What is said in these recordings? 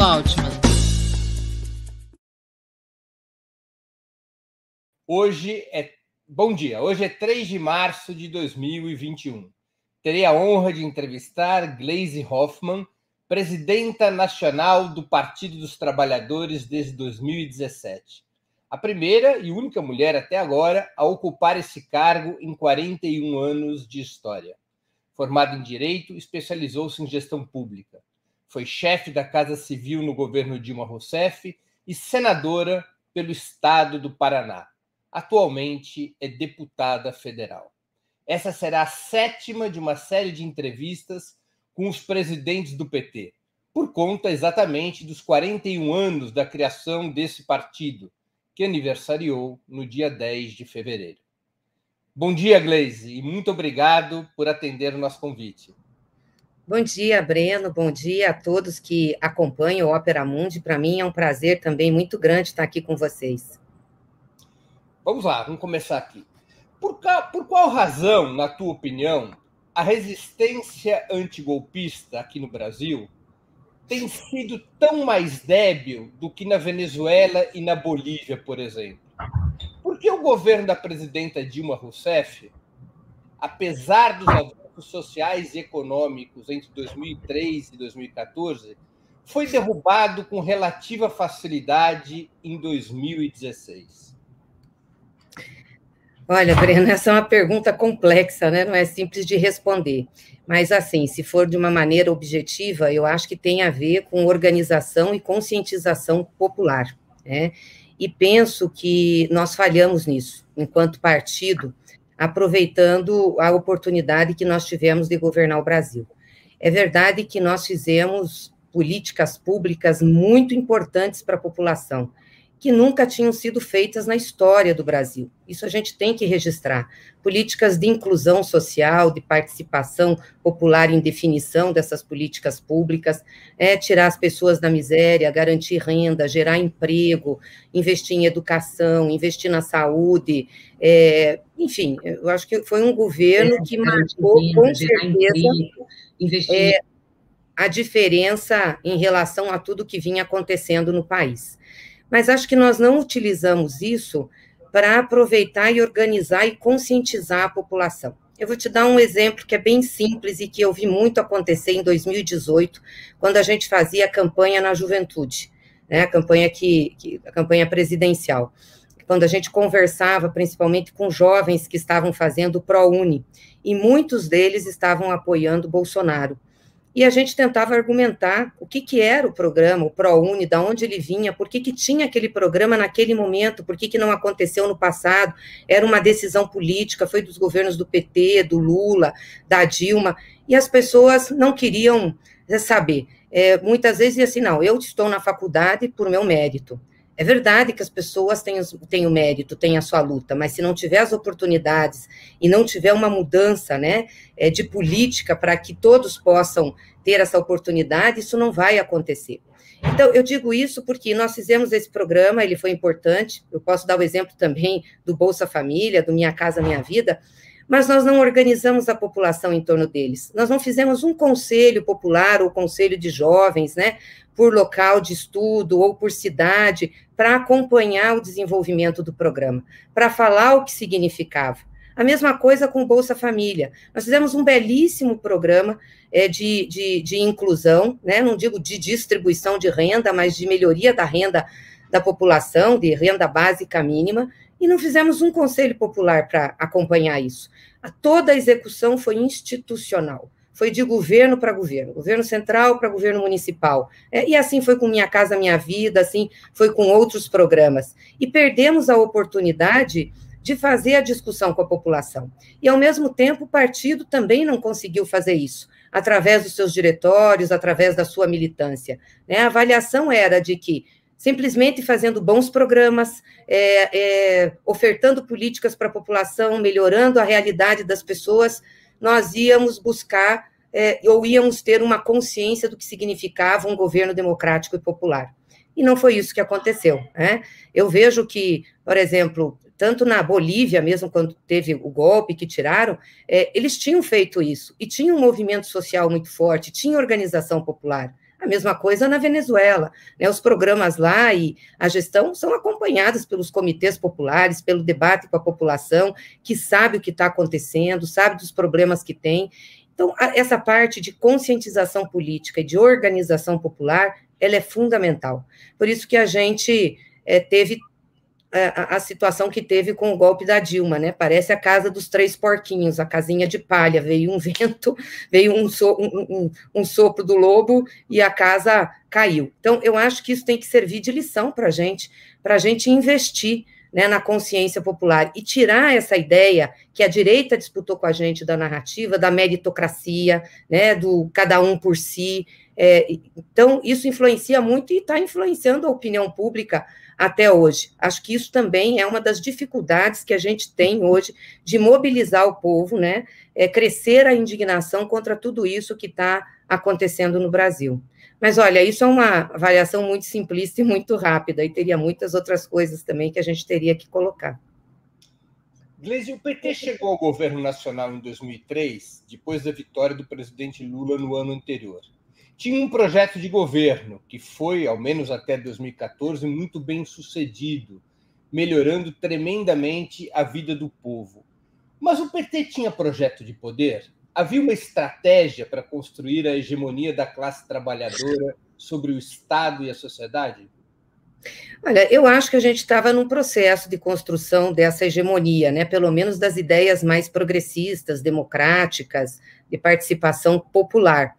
Altman. Hoje é. Bom dia, hoje é 3 de março de 2021. Terei a honra de entrevistar Gleisi Hoffmann, presidenta nacional do Partido dos Trabalhadores desde 2017. A primeira e única mulher até agora a ocupar esse cargo em 41 anos de história. Formada em Direito, especializou-se em gestão pública. Foi chefe da Casa Civil no governo Dilma Rousseff e senadora pelo estado do Paraná. Atualmente é deputada federal. Essa será a sétima de uma série de entrevistas com os presidentes do PT, por conta exatamente dos 41 anos da criação desse partido, que aniversariou no dia 10 de fevereiro. Bom dia, Gleise, e muito obrigado por atender o nosso convite. Bom dia, Breno. Bom dia a todos que acompanham o Opera Mundi. Para mim é um prazer também muito grande estar aqui com vocês. Vamos lá, vamos começar aqui. Por, por qual razão, na tua opinião, a resistência antigolpista aqui no Brasil tem sido tão mais débil do que na Venezuela e na Bolívia, por exemplo? Por que o governo da presidenta Dilma Rousseff, apesar dos avanços sociais e econômicos entre 2003 e 2014, foi derrubado com relativa facilidade em 2016? Olha, Breno, essa é uma pergunta complexa, né? Não é simples de responder. Mas, assim, se for de uma maneira objetiva, eu acho que tem a ver com organização e conscientização popular, né? E penso que nós falhamos nisso, enquanto partido, aproveitando a oportunidade que nós tivemos de governar o Brasil. É verdade que nós fizemos políticas públicas muito importantes para a população, que nunca tinham sido feitas na história do Brasil. Isso a gente tem que registrar. Políticas de inclusão social, de participação popular em definição dessas políticas públicas, é tirar as pessoas da miséria, garantir renda, gerar emprego, investir em educação, investir na saúde, é, enfim, eu acho que foi um governo é, que marcou com certeza é, a diferença em relação a tudo que vinha acontecendo no país mas acho que nós não utilizamos isso para aproveitar e organizar e conscientizar a população. Eu vou te dar um exemplo que é bem simples e que eu vi muito acontecer em 2018, quando a gente fazia a campanha na juventude, né, a campanha que, que a campanha presidencial, quando a gente conversava principalmente com jovens que estavam fazendo o ProUni, e muitos deles estavam apoiando Bolsonaro e a gente tentava argumentar o que, que era o programa, o ProUni, da onde ele vinha, por que, que tinha aquele programa naquele momento, por que, que não aconteceu no passado, era uma decisão política, foi dos governos do PT, do Lula, da Dilma, e as pessoas não queriam saber. É, muitas vezes assim, não, eu estou na faculdade por meu mérito, é verdade que as pessoas têm, têm o mérito, têm a sua luta, mas se não tiver as oportunidades e não tiver uma mudança né, é, de política para que todos possam ter essa oportunidade, isso não vai acontecer. Então, eu digo isso porque nós fizemos esse programa, ele foi importante. Eu posso dar o exemplo também do Bolsa Família, do Minha Casa Minha Vida, mas nós não organizamos a população em torno deles. Nós não fizemos um conselho popular ou conselho de jovens, né, por local de estudo ou por cidade, para acompanhar o desenvolvimento do programa, para falar o que significava. A mesma coisa com Bolsa Família. Nós fizemos um belíssimo programa é, de, de, de inclusão, né, não digo de distribuição de renda, mas de melhoria da renda da população, de renda básica mínima, e não fizemos um conselho popular para acompanhar isso. A toda a execução foi institucional, foi de governo para governo, governo central para governo municipal. É, e assim foi com Minha Casa Minha Vida, assim foi com outros programas. E perdemos a oportunidade de fazer a discussão com a população. E, ao mesmo tempo, o partido também não conseguiu fazer isso, através dos seus diretórios, através da sua militância. Né? A avaliação era de que simplesmente fazendo bons programas, é, é, ofertando políticas para a população, melhorando a realidade das pessoas, nós íamos buscar é, ou íamos ter uma consciência do que significava um governo democrático e popular. E não foi isso que aconteceu. Né? Eu vejo que, por exemplo, tanto na Bolívia, mesmo quando teve o golpe que tiraram, é, eles tinham feito isso, e tinha um movimento social muito forte, tinha organização popular. A mesma coisa na Venezuela. Né? Os programas lá e a gestão são acompanhados pelos comitês populares, pelo debate com a população, que sabe o que está acontecendo, sabe dos problemas que tem. Então, essa parte de conscientização política e de organização popular, ela é fundamental. Por isso que a gente é, teve a, a, situação que teve com o golpe da Dilma, né? Parece a casa dos três porquinhos, a casinha de palha. Veio um vento, veio um, so, um, um, um sopro do lobo e a casa caiu. Então, eu acho que isso tem que servir de lição para a gente, para a gente investir né, na consciência popular e tirar essa ideia que a direita disputou com a gente da narrativa, da meritocracia, né, do cada um por si. É, então, isso influencia muito e está influenciando a opinião pública até hoje. Acho que isso também é uma das dificuldades que a gente tem hoje de mobilizar o povo, né? É crescer a indignação contra tudo isso que está acontecendo no Brasil. Mas olha, isso é uma avaliação muito simplista e muito rápida, e teria muitas outras coisas também que a gente teria que colocar. Gleisi, o PT chegou ao governo nacional em 2003, depois da vitória do presidente Lula no ano anterior tinha um projeto de governo que foi, ao menos até 2014, muito bem sucedido, melhorando tremendamente a vida do povo. Mas o PT tinha projeto de poder? Havia uma estratégia para construir a hegemonia da classe trabalhadora sobre o Estado e a sociedade? Olha, eu acho que a gente estava num processo de construção dessa hegemonia, né? Pelo menos das ideias mais progressistas, democráticas, de participação popular.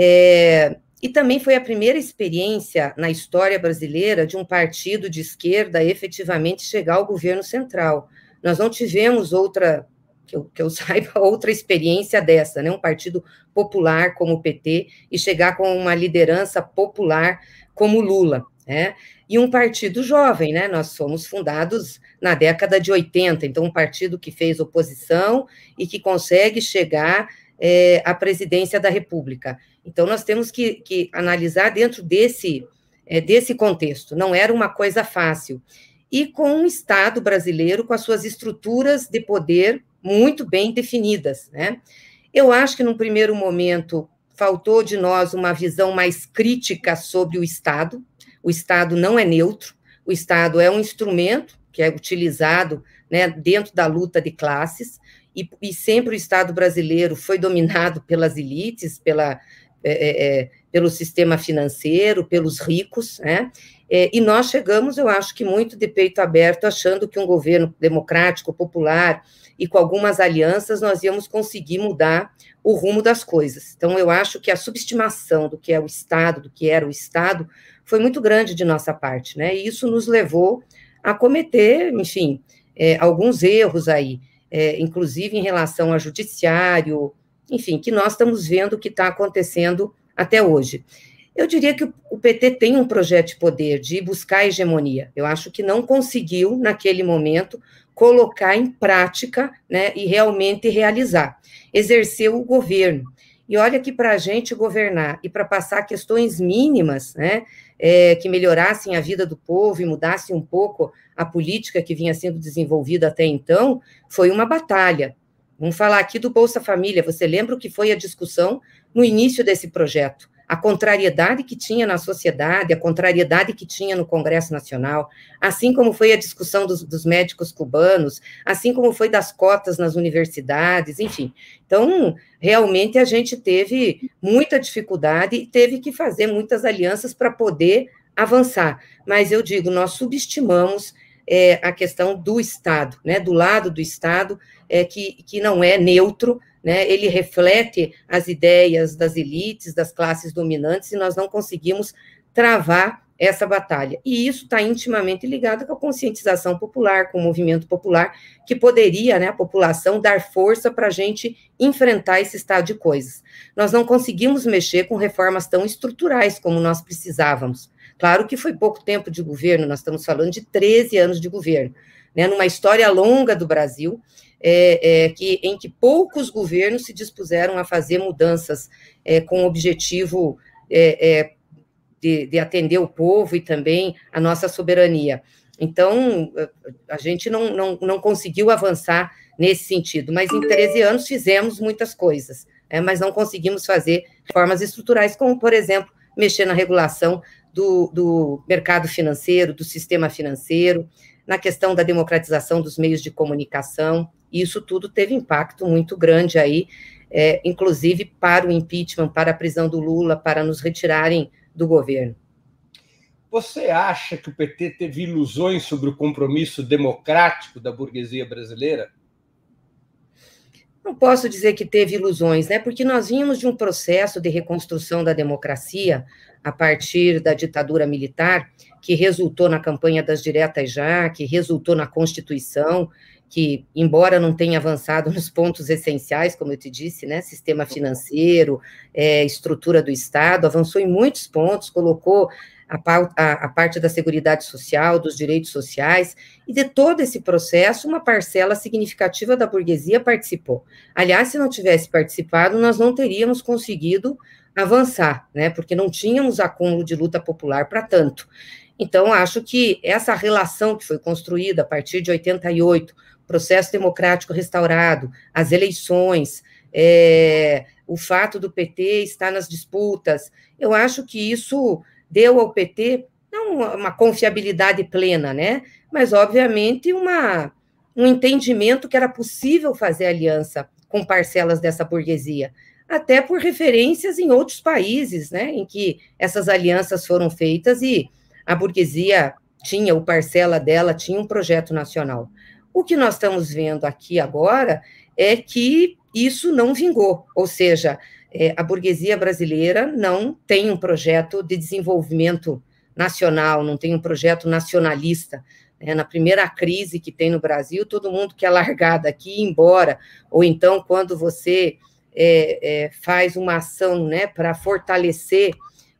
É, e também foi a primeira experiência na história brasileira de um partido de esquerda efetivamente chegar ao governo central. Nós não tivemos outra, que eu, que eu saiba, outra experiência dessa, né? Um partido popular como o PT e chegar com uma liderança popular como Lula, né? E um partido jovem, né? Nós fomos fundados na década de 80, então um partido que fez oposição e que consegue chegar é, à presidência da República. Então, nós temos que, que analisar dentro desse, é, desse contexto. Não era uma coisa fácil. E com um Estado brasileiro com as suas estruturas de poder muito bem definidas. Né? Eu acho que, num primeiro momento, faltou de nós uma visão mais crítica sobre o Estado. O Estado não é neutro, o Estado é um instrumento que é utilizado né, dentro da luta de classes, e, e sempre o Estado brasileiro foi dominado pelas elites, pela, é, é, é, pelo sistema financeiro, pelos ricos, né? É, e nós chegamos, eu acho que muito de peito aberto, achando que um governo democrático, popular e com algumas alianças nós íamos conseguir mudar o rumo das coisas. Então, eu acho que a subestimação do que é o Estado, do que era o Estado, foi muito grande de nossa parte, né? E isso nos levou a cometer, enfim, é, alguns erros aí, é, inclusive em relação ao judiciário, enfim, que nós estamos vendo que está acontecendo até hoje. Eu diria que o PT tem um projeto de poder, de buscar hegemonia. Eu acho que não conseguiu, naquele momento, colocar em prática né, e realmente realizar. Exerceu o governo. E olha que para a gente governar e para passar questões mínimas, né, é, que melhorassem a vida do povo e mudassem um pouco a política que vinha sendo desenvolvida até então, foi uma batalha. Vamos falar aqui do Bolsa Família. Você lembra o que foi a discussão no início desse projeto? A contrariedade que tinha na sociedade, a contrariedade que tinha no Congresso Nacional, assim como foi a discussão dos, dos médicos cubanos, assim como foi das cotas nas universidades, enfim. Então, realmente a gente teve muita dificuldade e teve que fazer muitas alianças para poder avançar. Mas eu digo, nós subestimamos é, a questão do Estado, né, do lado do Estado, é, que, que não é neutro, né, ele reflete as ideias das elites, das classes dominantes, e nós não conseguimos travar essa batalha. E isso está intimamente ligado com a conscientização popular, com o movimento popular, que poderia, né, a população, dar força para a gente enfrentar esse estado de coisas. Nós não conseguimos mexer com reformas tão estruturais como nós precisávamos. Claro que foi pouco tempo de governo, nós estamos falando de 13 anos de governo, né, numa história longa do Brasil, é, é, que, em que poucos governos se dispuseram a fazer mudanças é, com o objetivo é, é, de, de, atender o povo e também a nossa soberania. Então, a gente não, não, não conseguiu avançar nesse sentido, mas em 13 anos fizemos muitas coisas, né, mas não conseguimos fazer formas estruturais, como, por exemplo, mexer na regulação do, do mercado financeiro, do sistema financeiro, na questão da democratização dos meios de comunicação. E isso tudo teve impacto muito grande aí, é, inclusive para o impeachment, para a prisão do Lula, para nos retirarem do governo. Você acha que o PT teve ilusões sobre o compromisso democrático da burguesia brasileira? Não posso dizer que teve ilusões, né? Porque nós vínhamos de um processo de reconstrução da democracia a partir da ditadura militar, que resultou na campanha das diretas já, que resultou na Constituição, que, embora não tenha avançado nos pontos essenciais, como eu te disse, né, sistema financeiro, é, estrutura do Estado, avançou em muitos pontos, colocou a, a, a, parte da Seguridade Social, dos direitos sociais, e de todo esse processo, uma parcela significativa da burguesia participou. Aliás, se não tivesse participado, nós não teríamos conseguido avançar, né, porque não tínhamos acúmulo de luta popular para tanto. Então, acho que essa relação que foi construída a partir de 88, processo democrático restaurado, as eleições, é, o fato do PT estar nas disputas, eu acho que isso deu ao PT não uma confiabilidade plena, né? Mas, obviamente, uma, um entendimento que era possível fazer aliança com parcelas dessa burguesia, até por referências em outros países, né, em que essas alianças foram feitas e a burguesia tinha, o parcela dela tinha um projeto nacional. O que nós estamos vendo aqui agora é que isso não vingou, ou seja, é, a burguesia brasileira não tem um projeto de desenvolvimento nacional, não tem um projeto nacionalista. Né? Na primeira crise que tem no Brasil, todo mundo quer largar daqui e ir embora, ou então quando você é, é, faz uma ação né, para fortalecer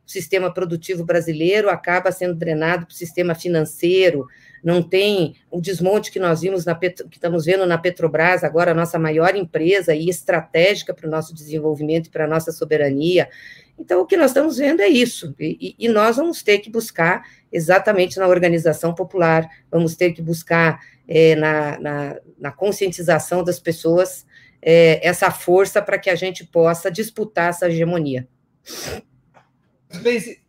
o sistema produtivo brasileiro, acaba sendo drenado para o sistema financeiro, não tem o desmonte que nós vimos na que estamos vendo na Petrobras, agora a nossa maior empresa e estratégica para o nosso desenvolvimento e para a nossa soberania. Então, o que nós estamos vendo é isso, e, e, nós vamos ter que buscar exatamente na organização popular, vamos ter que buscar é, na, na, na, conscientização das pessoas é, essa força para que a gente possa disputar essa hegemonia.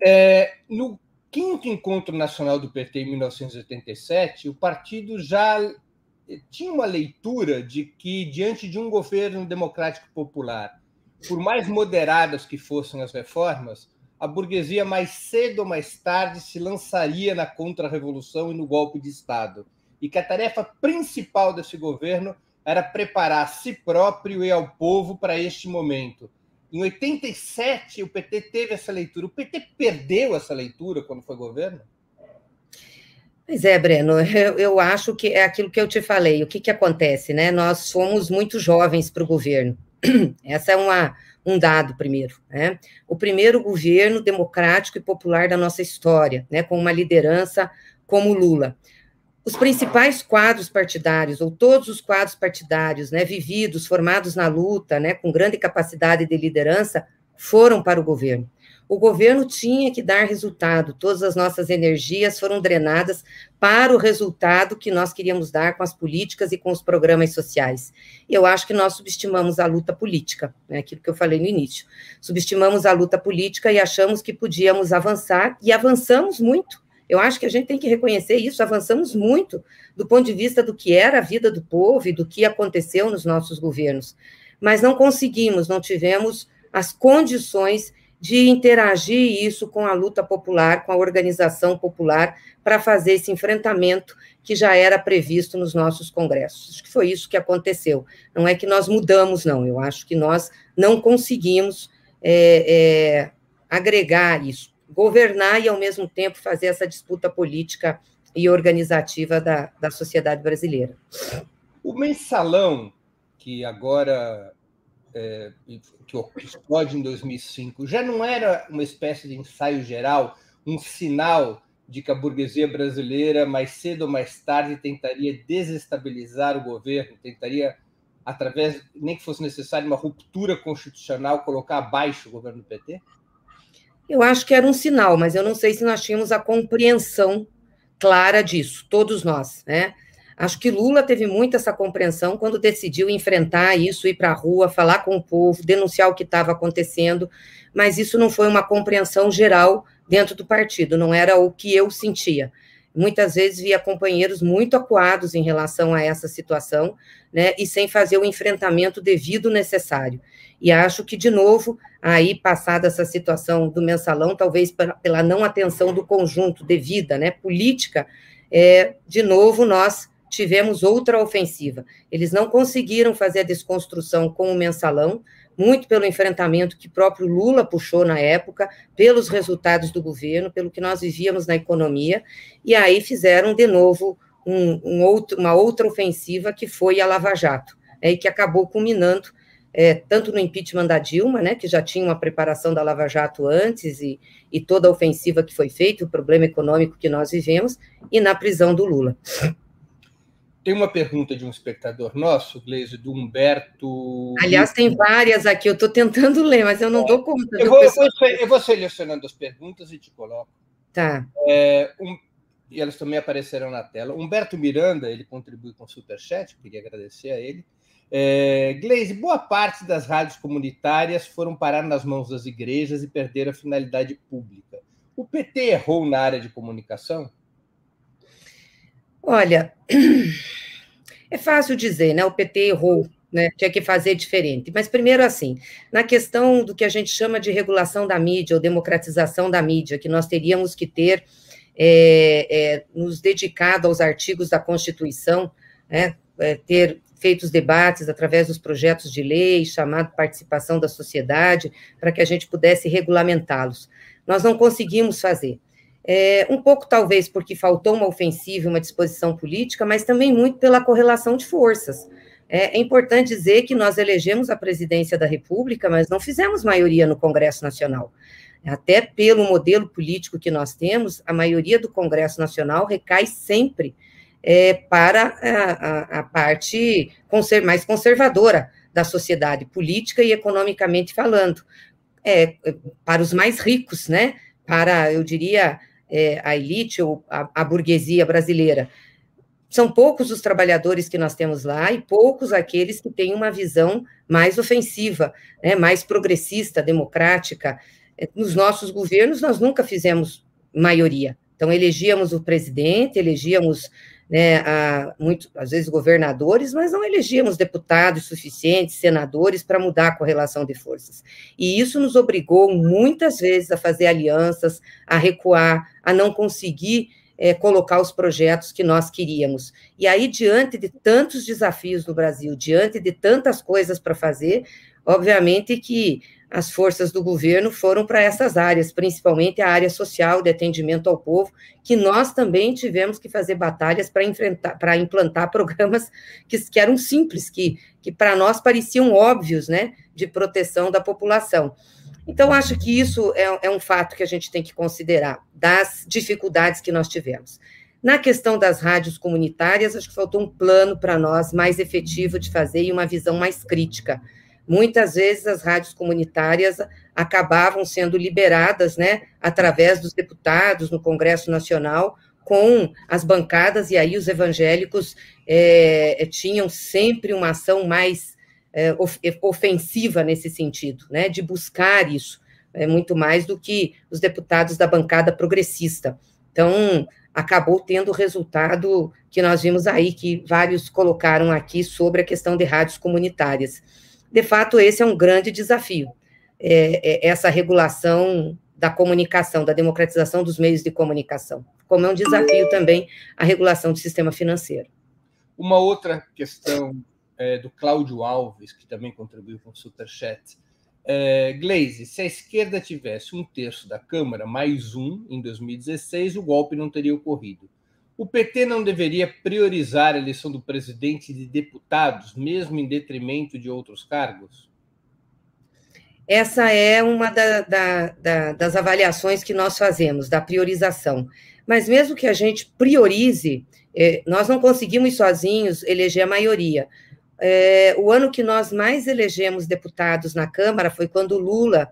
É, no quinto encontro nacional do PT em 1987, o partido já tinha uma leitura de que, diante de um governo democrático popular, por mais moderadas que fossem as reformas, a burguesia mais cedo ou mais tarde se lançaria na contra-revolução e no golpe de Estado, e que a tarefa principal desse governo era preparar a si próprio e ao povo para este momento, em 87, o PT teve essa leitura. O PT perdeu essa leitura quando foi governo? Pois é, Breno, eu, eu acho que é aquilo que eu te falei. O que, que acontece, né? Nós fomos muito jovens para o governo. Essa é uma, um dado, primeiro. Né? O primeiro governo democrático e popular da nossa história, né? com uma liderança como Lula os principais quadros partidários, ou todos os quadros partidários, né, vividos, formados na luta, né, com grande capacidade de liderança, foram para o governo. O governo tinha que dar resultado, todas as nossas energias foram drenadas para o resultado que nós queríamos dar com as políticas e com os programas sociais. Eu acho que nós subestimamos a luta política, né, aquilo que eu falei no início. Subestimamos a luta política e achamos que podíamos avançar, e avançamos muito eu acho que a gente tem que reconhecer isso, avançamos muito do ponto de vista do que era a vida do povo e do que aconteceu nos nossos governos, mas não conseguimos, não tivemos as condições de interagir isso com a luta popular, com a organização popular, para fazer esse enfrentamento que já era previsto nos nossos congressos. Acho que foi isso que aconteceu. Não é que nós mudamos, não. Eu acho que nós não conseguimos é, é, agregar isso governar e, ao mesmo tempo, fazer essa disputa política e organizativa da, da sociedade brasileira. O mensalão, que agora é, que explode em 2005, já não era uma espécie de ensaio geral, um sinal de que a burguesia brasileira, mais cedo ou mais tarde, tentaria desestabilizar o governo, tentaria, através, nem que fosse necessário, uma ruptura constitucional, colocar abaixo o governo do PT? Eu acho que era um sinal, mas eu não sei se nós tínhamos a compreensão clara disso, todos nós, né? Acho que Lula teve muito essa compreensão quando decidiu enfrentar isso, ir para a rua, falar com o povo, denunciar o que estava acontecendo, mas isso não foi uma compreensão geral dentro do partido, não era o que eu sentia. Muitas vezes via companheiros muito acuados em relação a essa situação, né, e sem fazer o enfrentamento devido necessário. E acho que, de novo, aí, passada essa situação do mensalão, talvez pela não atenção do conjunto devida, né, política, é, de novo, nós tivemos outra ofensiva. Eles não conseguiram fazer a desconstrução com o mensalão, muito pelo enfrentamento que próprio Lula puxou na época, pelos resultados do governo, pelo que nós vivíamos na economia, e aí fizeram de novo um, um outro, uma outra ofensiva que foi a Lava Jato, é, e que acabou culminando é, tanto no impeachment da Dilma, né, que já tinha uma preparação da Lava Jato antes, e, e toda a ofensiva que foi feita, o problema econômico que nós vivemos, e na prisão do Lula. Tem uma pergunta de um espectador nosso, Gleise, do Humberto. Aliás, tem várias aqui, eu estou tentando ler, mas eu não é, dou conta. Eu vou, vou, eu vou, selecionando as perguntas e te coloco. Tá. É, um, e elas também aparecerão na tela. Humberto Miranda, ele contribui com o Superchat, queria agradecer a ele. É, boa parte das rádios comunitárias foram parar nas mãos das igrejas e perderam a finalidade pública. O PT errou na área de comunicação? Olha, é fácil dizer, né? O PT errou, né? Tinha que fazer diferente. Mas primeiro assim, na questão do que a gente chama de regulação da mídia ou democratização da mídia, que nós teríamos que ter é, é, nos dedicado aos artigos da Constituição, né? É, ter feito os debates através dos projetos de lei, chamado participação da sociedade, para que a gente pudesse regulamentá-los. Nós não conseguimos fazer. É, um pouco, talvez, porque faltou uma ofensiva, uma disposição política, mas também muito pela correlação de forças. É, é, importante dizer que nós elegemos a presidência da República, mas não fizemos maioria no Congresso Nacional. Até pelo modelo político que nós temos, a maioria do Congresso Nacional recai sempre é, para a, a, a parte conser, mais conservadora da sociedade, política e economicamente falando. É, para os mais ricos, né? Para, eu diria, é, a elite ou a, a burguesia brasileira. São poucos os trabalhadores que nós temos lá e poucos aqueles que têm uma visão mais ofensiva, né, mais progressista, democrática. É, nos nossos governos, nós nunca fizemos maioria. Então, elegíamos o presidente, elegíamos né, a, muito, às vezes governadores, mas não elegíamos deputados suficientes, senadores, para mudar a correlação de forças. E isso nos obrigou muitas vezes a fazer alianças, a recuar, a não conseguir é, colocar os projetos que nós queríamos. E aí, diante de tantos desafios no Brasil, diante de tantas coisas para fazer, obviamente que as forças do governo foram para essas áreas, principalmente a área social de atendimento ao povo, que nós também tivemos que fazer batalhas para enfrentar, para implantar programas que, que eram simples, que, que para nós pareciam óbvios, né, de proteção da população. Então, acho que isso é, é um fato que a gente tem que considerar, das dificuldades que nós tivemos. Na questão das rádios comunitárias, acho que faltou um plano para nós mais efetivo de fazer e uma visão mais crítica muitas vezes as rádios comunitárias acabavam sendo liberadas, né, através dos deputados no Congresso Nacional, com as bancadas, e aí os evangélicos é, tinham sempre uma ação mais é, ofensiva nesse sentido, né, de buscar isso, é, muito mais do que os deputados da bancada progressista. Então, acabou tendo o resultado que nós vimos aí, que vários colocaram aqui sobre a questão de rádios comunitárias de fato, esse é um grande desafio, é, é essa regulação da comunicação, da democratização dos meios de comunicação, como é um desafio também a regulação do sistema financeiro. Uma outra questão é, do Cláudio Alves, que também contribuiu com o Superchat. É, Glaze, se a esquerda tivesse um terço da Câmara, mais um em 2016, o golpe não teria ocorrido. O PT não deveria priorizar a eleição do presidente e de deputados, mesmo em detrimento de outros cargos? Essa é uma da, da, da, das avaliações que nós fazemos, da priorização. Mas mesmo que a gente priorize, é, nós não conseguimos sozinhos eleger a maioria. É, o ano que nós mais elegemos deputados na Câmara foi quando Lula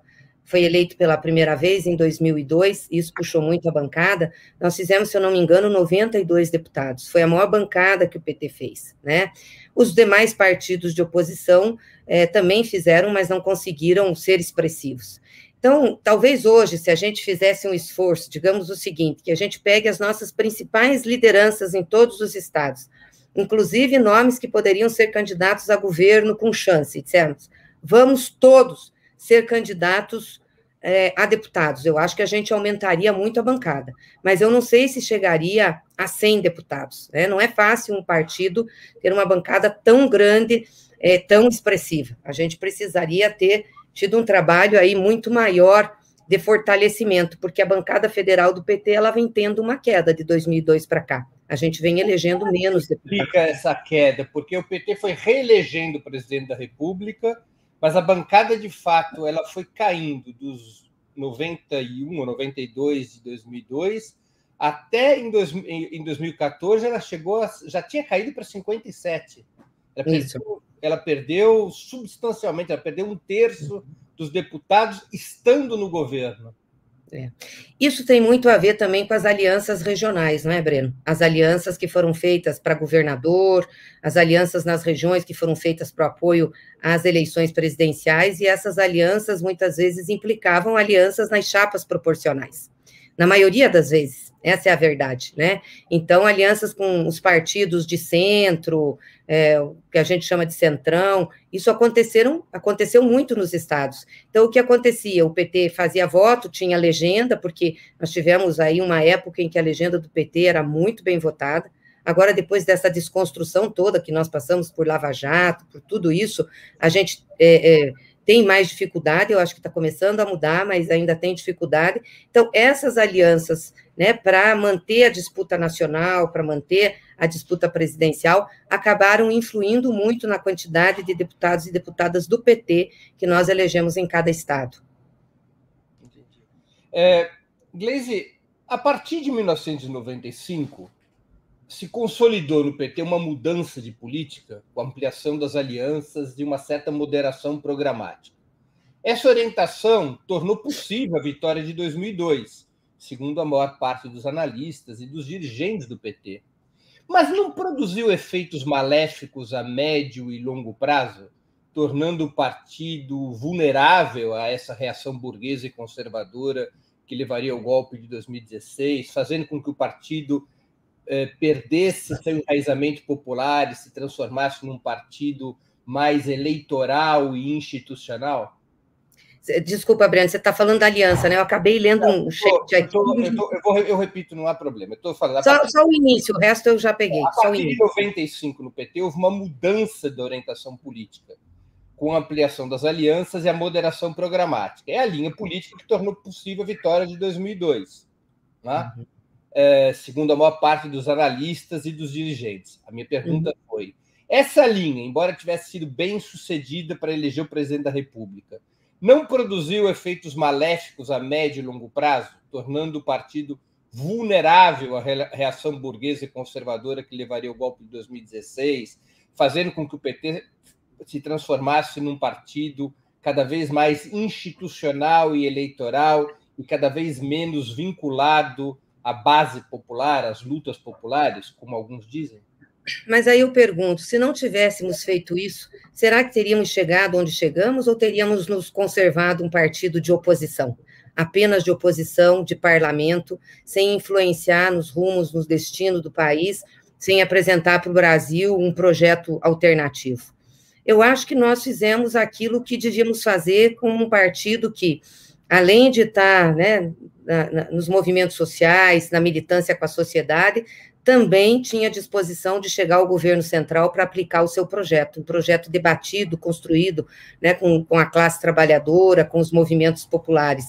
foi eleito pela primeira vez em 2002, isso puxou muito a bancada, nós fizemos, se eu não me engano, 92 deputados, foi a maior bancada que o PT fez, né? Os demais partidos de oposição é, também fizeram, mas não conseguiram ser expressivos. Então, talvez hoje, se a gente fizesse um esforço, digamos o seguinte, que a gente pegue as nossas principais lideranças em todos os estados, inclusive nomes que poderiam ser candidatos a governo com chance, dissemos, vamos todos ser candidatos é, a deputados. Eu acho que a gente aumentaria muito a bancada, mas eu não sei se chegaria a 100 deputados. Né? Não é fácil um partido ter uma bancada tão grande, é, tão expressiva. A gente precisaria ter tido um trabalho aí muito maior de fortalecimento, porque a bancada federal do PT ela vem tendo uma queda de 2002 para cá. A gente vem elegendo menos deputados. Explica essa queda, porque o PT foi reelegendo o presidente da República mas a bancada, de fato, ela foi caindo dos 91 ou 92 de 2002 até em, dois, em 2014 ela chegou, a, já tinha caído para 57. Ela perdeu, ela perdeu substancialmente, ela perdeu um terço dos deputados estando no governo. É. Isso tem muito a ver também com as alianças regionais, não é, Breno? As alianças que foram feitas para governador, as alianças nas regiões que foram feitas para apoio às eleições presidenciais, e essas alianças muitas vezes implicavam alianças nas chapas proporcionais. Na maioria das vezes. Essa é a verdade, né? Então, alianças com os partidos de centro, é, o que a gente chama de centrão, isso aconteceram, aconteceu muito nos estados. Então, o que acontecia? O PT fazia voto, tinha legenda, porque nós tivemos aí uma época em que a legenda do PT era muito bem votada. Agora, depois dessa desconstrução toda que nós passamos por Lava Jato, por tudo isso, a gente é, é, tem mais dificuldade, eu acho que está começando a mudar, mas ainda tem dificuldade. Então, essas alianças, né, para manter a disputa nacional, para manter a disputa presidencial, acabaram influindo muito na quantidade de deputados e deputadas do PT que nós elegemos em cada estado. É, Gleisi, a partir de 1995, se consolidou no PT uma mudança de política, com ampliação das alianças e uma certa moderação programática. Essa orientação tornou possível a vitória de 2002, segundo a maior parte dos analistas e dos dirigentes do PT. Mas não produziu efeitos maléficos a médio e longo prazo, tornando o partido vulnerável a essa reação burguesa e conservadora que levaria ao golpe de 2016, fazendo com que o partido é, perdesse seu enraizamento popular e se transformasse num partido mais eleitoral e institucional? Desculpa, Breno, você está falando da aliança, né? Eu acabei lendo não, um chat aqui. Eu, eu, eu, vou, eu, repito, não há problema. Eu falando, só, partir, só, o início, o resto eu já peguei. A partir de 95 no PT, houve uma mudança da orientação política, com a ampliação das alianças e a moderação programática. É a linha política que tornou possível a vitória de 2002. Né? Uhum é, segundo a maior parte dos analistas e dos dirigentes. A minha pergunta uhum. foi: essa linha, embora tivesse sido bem sucedida para eleger o presidente da República, não produziu efeitos maléficos a médio e longo prazo, tornando o partido vulnerável à reação burguesa e conservadora que levaria ao golpe de 2016, fazendo com que o PT se transformasse num partido cada vez mais institucional e eleitoral e cada vez menos vinculado a base popular, as lutas populares, como alguns dizem? Mas aí eu pergunto: se não tivéssemos feito isso, será que teríamos chegado onde chegamos ou teríamos nos conservado um partido de oposição? Apenas de oposição, de parlamento, sem influenciar nos rumos, nos destinos do país, sem apresentar para o Brasil um projeto alternativo. Eu acho que nós fizemos aquilo que devíamos fazer com um partido que, além de estar né, na, na, nos movimentos sociais, na militância com a sociedade, também tinha disposição de chegar ao governo central para aplicar o seu projeto, um projeto debatido, construído né, com, com a classe trabalhadora, com os movimentos populares.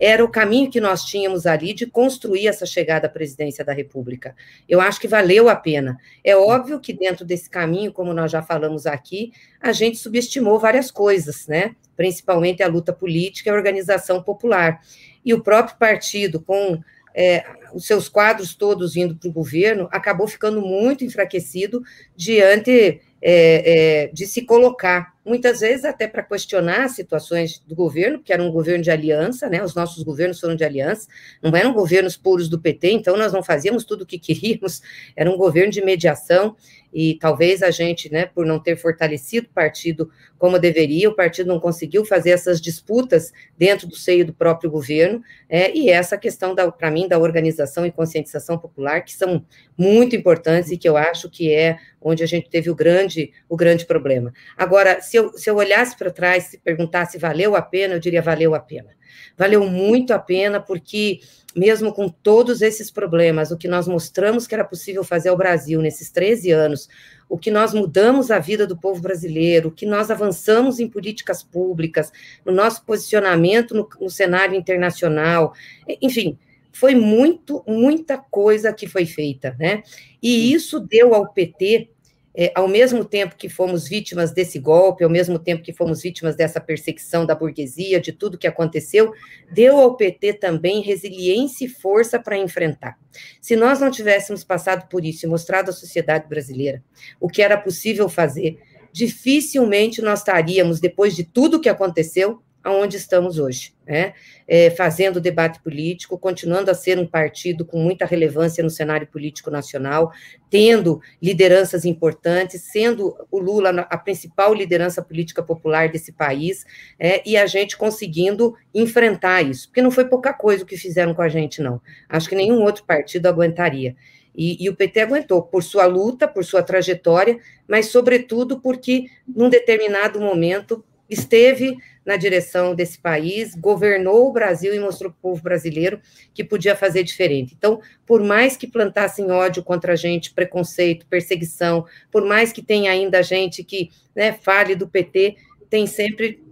Era o caminho que nós tínhamos ali de construir essa chegada à presidência da República. Eu acho que valeu a pena. É óbvio que dentro desse caminho, como nós já falamos aqui, a gente subestimou várias coisas, né? Principalmente a luta política e a organização popular e o próprio partido, com é, os seus quadros todos indo para o governo, acabou ficando muito enfraquecido diante é, é, de se colocar muitas vezes até para questionar situações do governo, porque era um governo de aliança, né? Os nossos governos foram de aliança, não eram governos puros do PT, então nós não fazíamos tudo o que queríamos, era um governo de mediação, e talvez a gente, né, por não ter fortalecido o partido como deveria, o partido não conseguiu fazer essas disputas dentro do seio do próprio governo, é, e essa questão, para mim, da organização e conscientização popular, que são muito importantes e que eu acho que é onde a gente teve o grande, o grande problema. Agora, se eu, se eu olhasse para trás e perguntasse valeu a pena, eu diria valeu a pena. Valeu muito a pena, porque mesmo com todos esses problemas, o que nós mostramos que era possível fazer ao Brasil nesses 13 anos, o que nós mudamos a vida do povo brasileiro, o que nós avançamos em políticas públicas, no nosso posicionamento no, no cenário internacional, enfim, foi muito, muita coisa que foi feita, né? E isso deu ao PT é, ao mesmo tempo que fomos vítimas desse golpe, ao mesmo tempo que fomos vítimas dessa perseguição da burguesia, de tudo que aconteceu, deu ao PT também resiliência e força para enfrentar. Se nós não tivéssemos passado por isso e mostrado à sociedade brasileira o que era possível fazer, dificilmente nós estaríamos, depois de tudo que aconteceu, aonde estamos hoje, né? É, fazendo debate político, continuando a ser um partido com muita relevância no cenário político nacional, tendo lideranças importantes, sendo o Lula a principal liderança política popular desse país, é, e a gente conseguindo enfrentar isso, porque não foi pouca coisa o que fizeram com a gente, não. Acho que nenhum outro partido aguentaria. E, e, o PT aguentou por sua luta, por sua trajetória, mas, sobretudo, porque, num determinado momento, esteve na direção desse país, governou o Brasil e mostrou para o povo brasileiro que podia fazer diferente. Então, por mais que plantassem ódio contra a gente, preconceito, perseguição, por mais que tenha ainda gente que né, fale do PT, tem sempre,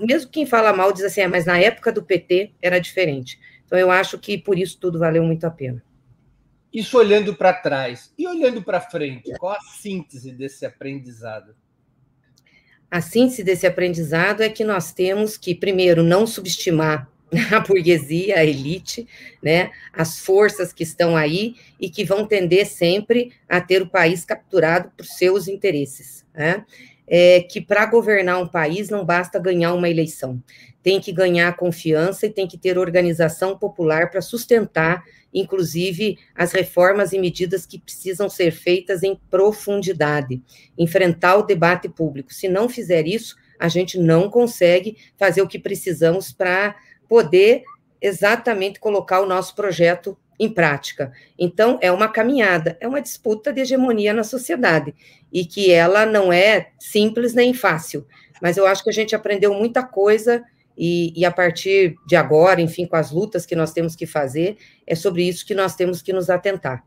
mesmo quem fala mal diz assim, é, mas na época do PT era diferente. Então, eu acho que por isso tudo valeu muito a pena. Isso olhando para trás e olhando para frente, qual a síntese desse aprendizado? A síntese desse aprendizado é que nós temos que, primeiro, não subestimar a burguesia, a elite, né, as forças que estão aí e que vão tender sempre a ter o país capturado por seus interesses. Né? É que para governar um país não basta ganhar uma eleição, tem que ganhar confiança e tem que ter organização popular para sustentar inclusive as reformas e medidas que precisam ser feitas em profundidade, enfrentar o debate público. Se não fizer isso, a gente não consegue fazer o que precisamos para poder exatamente colocar o nosso projeto em prática. Então, é uma caminhada, é uma disputa de hegemonia na sociedade, e que ela não é simples nem fácil, mas eu acho que a gente aprendeu muita coisa e, e, a partir de agora, enfim, com as lutas que nós temos que fazer, é sobre isso que nós temos que nos atentar.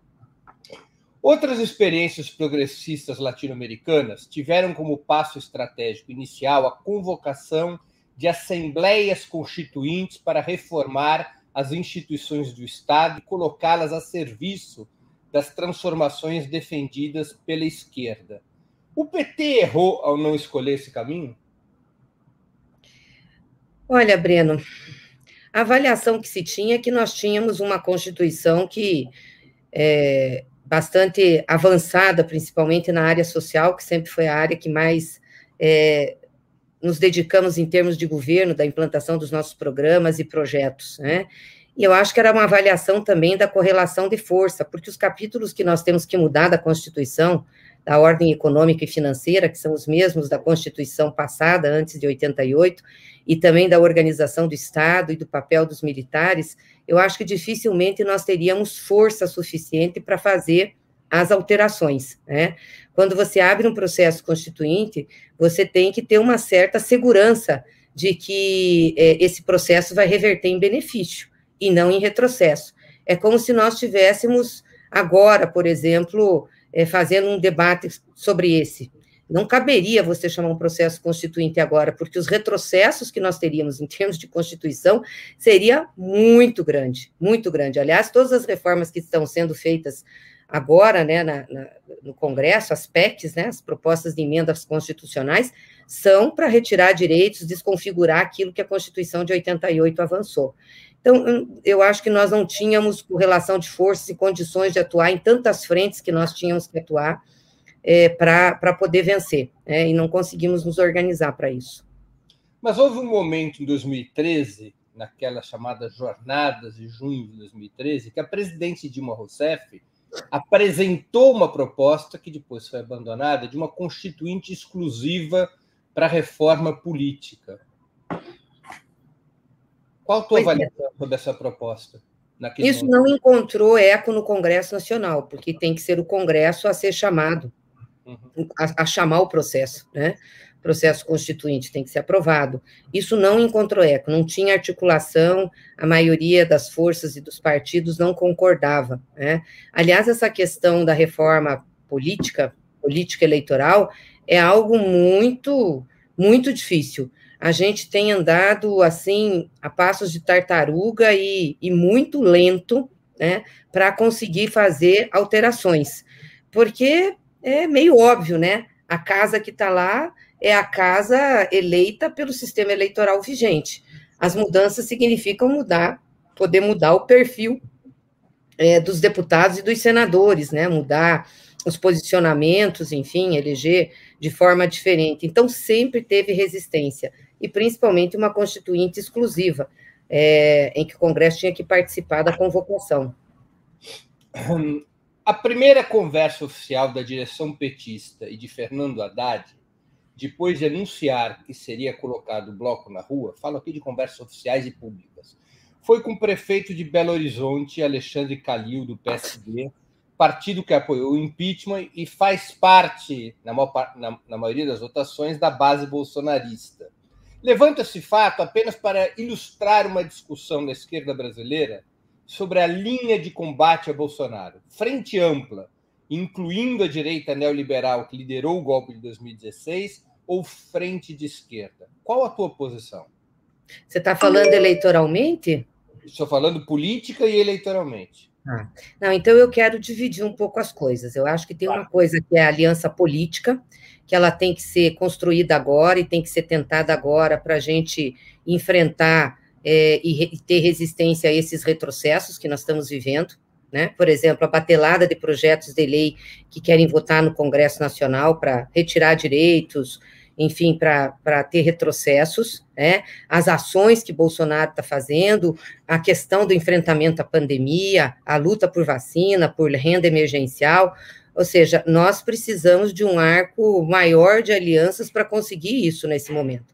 Outras experiências progressistas latino-americanas tiveram como passo estratégico inicial a convocação de assembleias constituintes para reformar as instituições do Estado e colocá-las a serviço das transformações defendidas pela esquerda. O PT errou ao não escolher esse caminho? Olha, Breno, a avaliação que se tinha é que nós tínhamos uma Constituição que é bastante avançada, principalmente na área social, que sempre foi a área que mais é, nos dedicamos em termos de governo, da implantação dos nossos programas e projetos, né? E eu acho que era uma avaliação também da correlação de força, porque os capítulos que nós temos que mudar da Constituição, da ordem econômica e financeira, que são os mesmos da Constituição passada, antes de 88, e também da organização do Estado e do papel dos militares, eu acho que dificilmente nós teríamos força suficiente para fazer as alterações. Né? Quando você abre um processo constituinte, você tem que ter uma certa segurança de que é, esse processo vai reverter em benefício e não em retrocesso. É como se nós tivéssemos agora, por exemplo, é, fazendo um debate sobre esse. Não caberia você chamar um processo constituinte agora, porque os retrocessos que nós teríamos em termos de Constituição seria muito grande, muito grande. Aliás, todas as reformas que estão sendo feitas agora, né, na, na, no Congresso, as PECs, né, as propostas de emendas constitucionais, são para retirar direitos, desconfigurar aquilo que a Constituição de 88 avançou. Então, eu acho que nós não tínhamos relação de forças e condições de atuar em tantas frentes que nós tínhamos que atuar. é, para poder vencer, né? e não conseguimos nos organizar para isso. Mas houve um momento em 2013, naquelas chamadas jornadas de junho de 2013, que a presidente Dilma Rousseff apresentou uma proposta que depois foi abandonada de uma constituinte exclusiva para a reforma política. Qual a tua pois é. avaliação é. sobre essa proposta? Isso momento? não encontrou eco no Congresso Nacional, porque tem que ser o Congresso a ser chamado, uhum. a, a, chamar o processo, né? O processo constituinte tem que ser aprovado. Isso não encontrou eco, não tinha articulação, a maioria das forças e dos partidos não concordava, né? Aliás, essa questão da reforma política, política eleitoral, é algo muito, muito difícil a gente tem andado assim a passos de tartaruga e, e muito lento, né, para conseguir fazer alterações, porque é meio óbvio, né? A casa que está lá é a casa eleita pelo sistema eleitoral vigente. As mudanças significam mudar, poder mudar o perfil é, dos deputados e dos senadores, né? Mudar os posicionamentos, enfim, eleger de forma diferente. Então, sempre teve resistência e principalmente uma constituinte exclusiva, é, em que o Congresso tinha que participar da convocação. A primeira conversa oficial da direção petista e de Fernando Haddad, depois de anunciar que seria colocado o bloco na rua, falo aqui de conversas oficiais e públicas, foi com o prefeito de Belo Horizonte, Alexandre Calil, do PSD, partido que apoiou o impeachment e faz parte, na, na maioria das votações, da base bolsonarista. Levanto esse fato apenas para ilustrar uma discussão da esquerda brasileira sobre a linha de combate a Bolsonaro. Frente ampla, incluindo a direita neoliberal que liderou o golpe de 2016, ou frente de esquerda? Qual a tua posição? Você está falando eleitoralmente? Estou falando política e eleitoralmente. Ah, não, então eu quero dividir um pouco as coisas. Eu acho que tem uma coisa que é a aliança política, que ela tem que ser construída agora e tem que ser tentada agora para a gente enfrentar é, e, re, ter resistência a esses retrocessos que nós estamos vivendo. Né? Por exemplo, a batelada de projetos de lei que querem votar no Congresso Nacional para retirar direitos, enfim, para ter retrocessos, né? as ações que Bolsonaro está fazendo, a questão do enfrentamento à pandemia, a luta por vacina, por renda emergencial, ou seja, nós precisamos de um arco maior de alianças para conseguir isso nesse momento.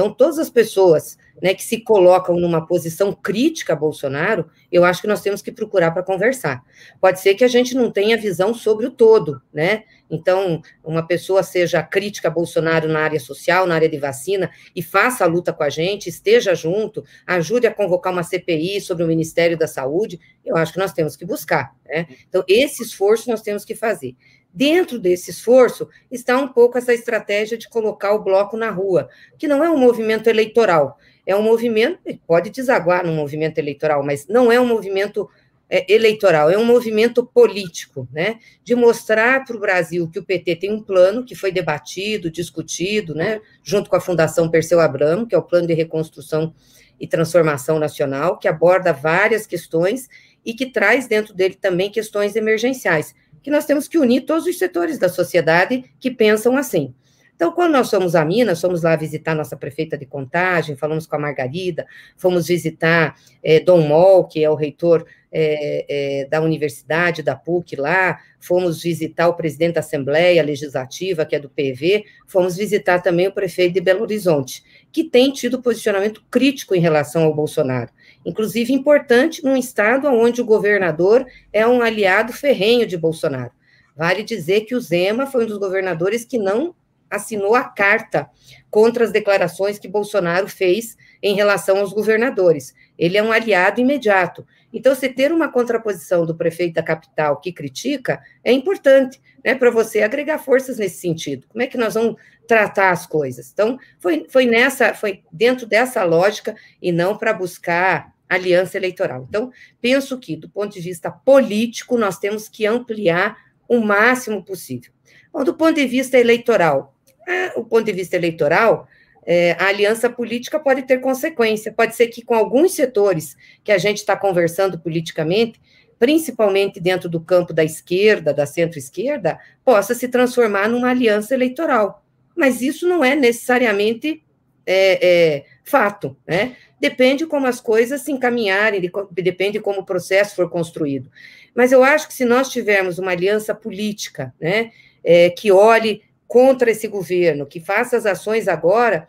Então, todas as pessoas né, que se colocam numa posição crítica a Bolsonaro, eu acho que nós temos que procurar para conversar. Pode ser que a gente não tenha visão sobre o todo, né? Então, uma pessoa seja crítica a Bolsonaro na área social, na área de vacina, e faça a luta com a gente, esteja junto, ajude a convocar uma CPI sobre o Ministério da Saúde, eu acho que nós temos que buscar. Né? Então, esse esforço nós temos que fazer. Dentro desse esforço está um pouco essa estratégia de colocar o bloco na rua, que não é um movimento eleitoral, é um movimento, pode desaguar no movimento eleitoral, mas não é um movimento é, eleitoral, é um movimento político, né? De mostrar para o Brasil que o PT tem um plano que foi debatido, discutido, né? Junto com a Fundação Perseu Abramo, que é o Plano de Reconstrução e Transformação Nacional, que aborda várias questões e que traz dentro dele também questões emergenciais, que nós temos que unir todos os setores da sociedade que pensam assim. Então, quando nós fomos a Minas, fomos lá visitar nossa prefeita de Contagem, falamos com a Margarida, fomos visitar é, Dom Mol, que é o reitor é, é, da universidade, da PUC lá, fomos visitar o presidente da Assembleia Legislativa, que é do PV, fomos visitar também o prefeito de Belo Horizonte, que tem tido posicionamento crítico em relação ao Bolsonaro. Inclusive, importante num estado onde o governador é um aliado ferrenho de Bolsonaro. Vale dizer que o Zema foi um dos governadores que não assinou a carta contra as declarações que Bolsonaro fez em relação aos governadores. Ele é um aliado imediato. Então, você ter uma contraposição do prefeito da capital que critica é importante, né, para você agregar forças nesse sentido. Como é que nós vamos tratar as coisas? Então, foi, foi nessa, foi dentro dessa lógica e não para buscar aliança eleitoral. Então, penso que, do ponto de vista político, nós temos que ampliar o máximo possível. Bom, do ponto de vista eleitoral, é, o ponto de vista eleitoral, é, a aliança política pode ter consequência. Pode ser que com alguns setores que a gente está conversando politicamente, principalmente dentro do campo da esquerda, da centro-esquerda, possa se transformar numa aliança eleitoral. Mas isso não é necessariamente é, é, fato, né? Depende como as coisas se encaminharem, depende como o processo for construído. Mas eu acho que se nós tivermos uma aliança política, né, é, que olhe contra esse governo, que faça as ações agora,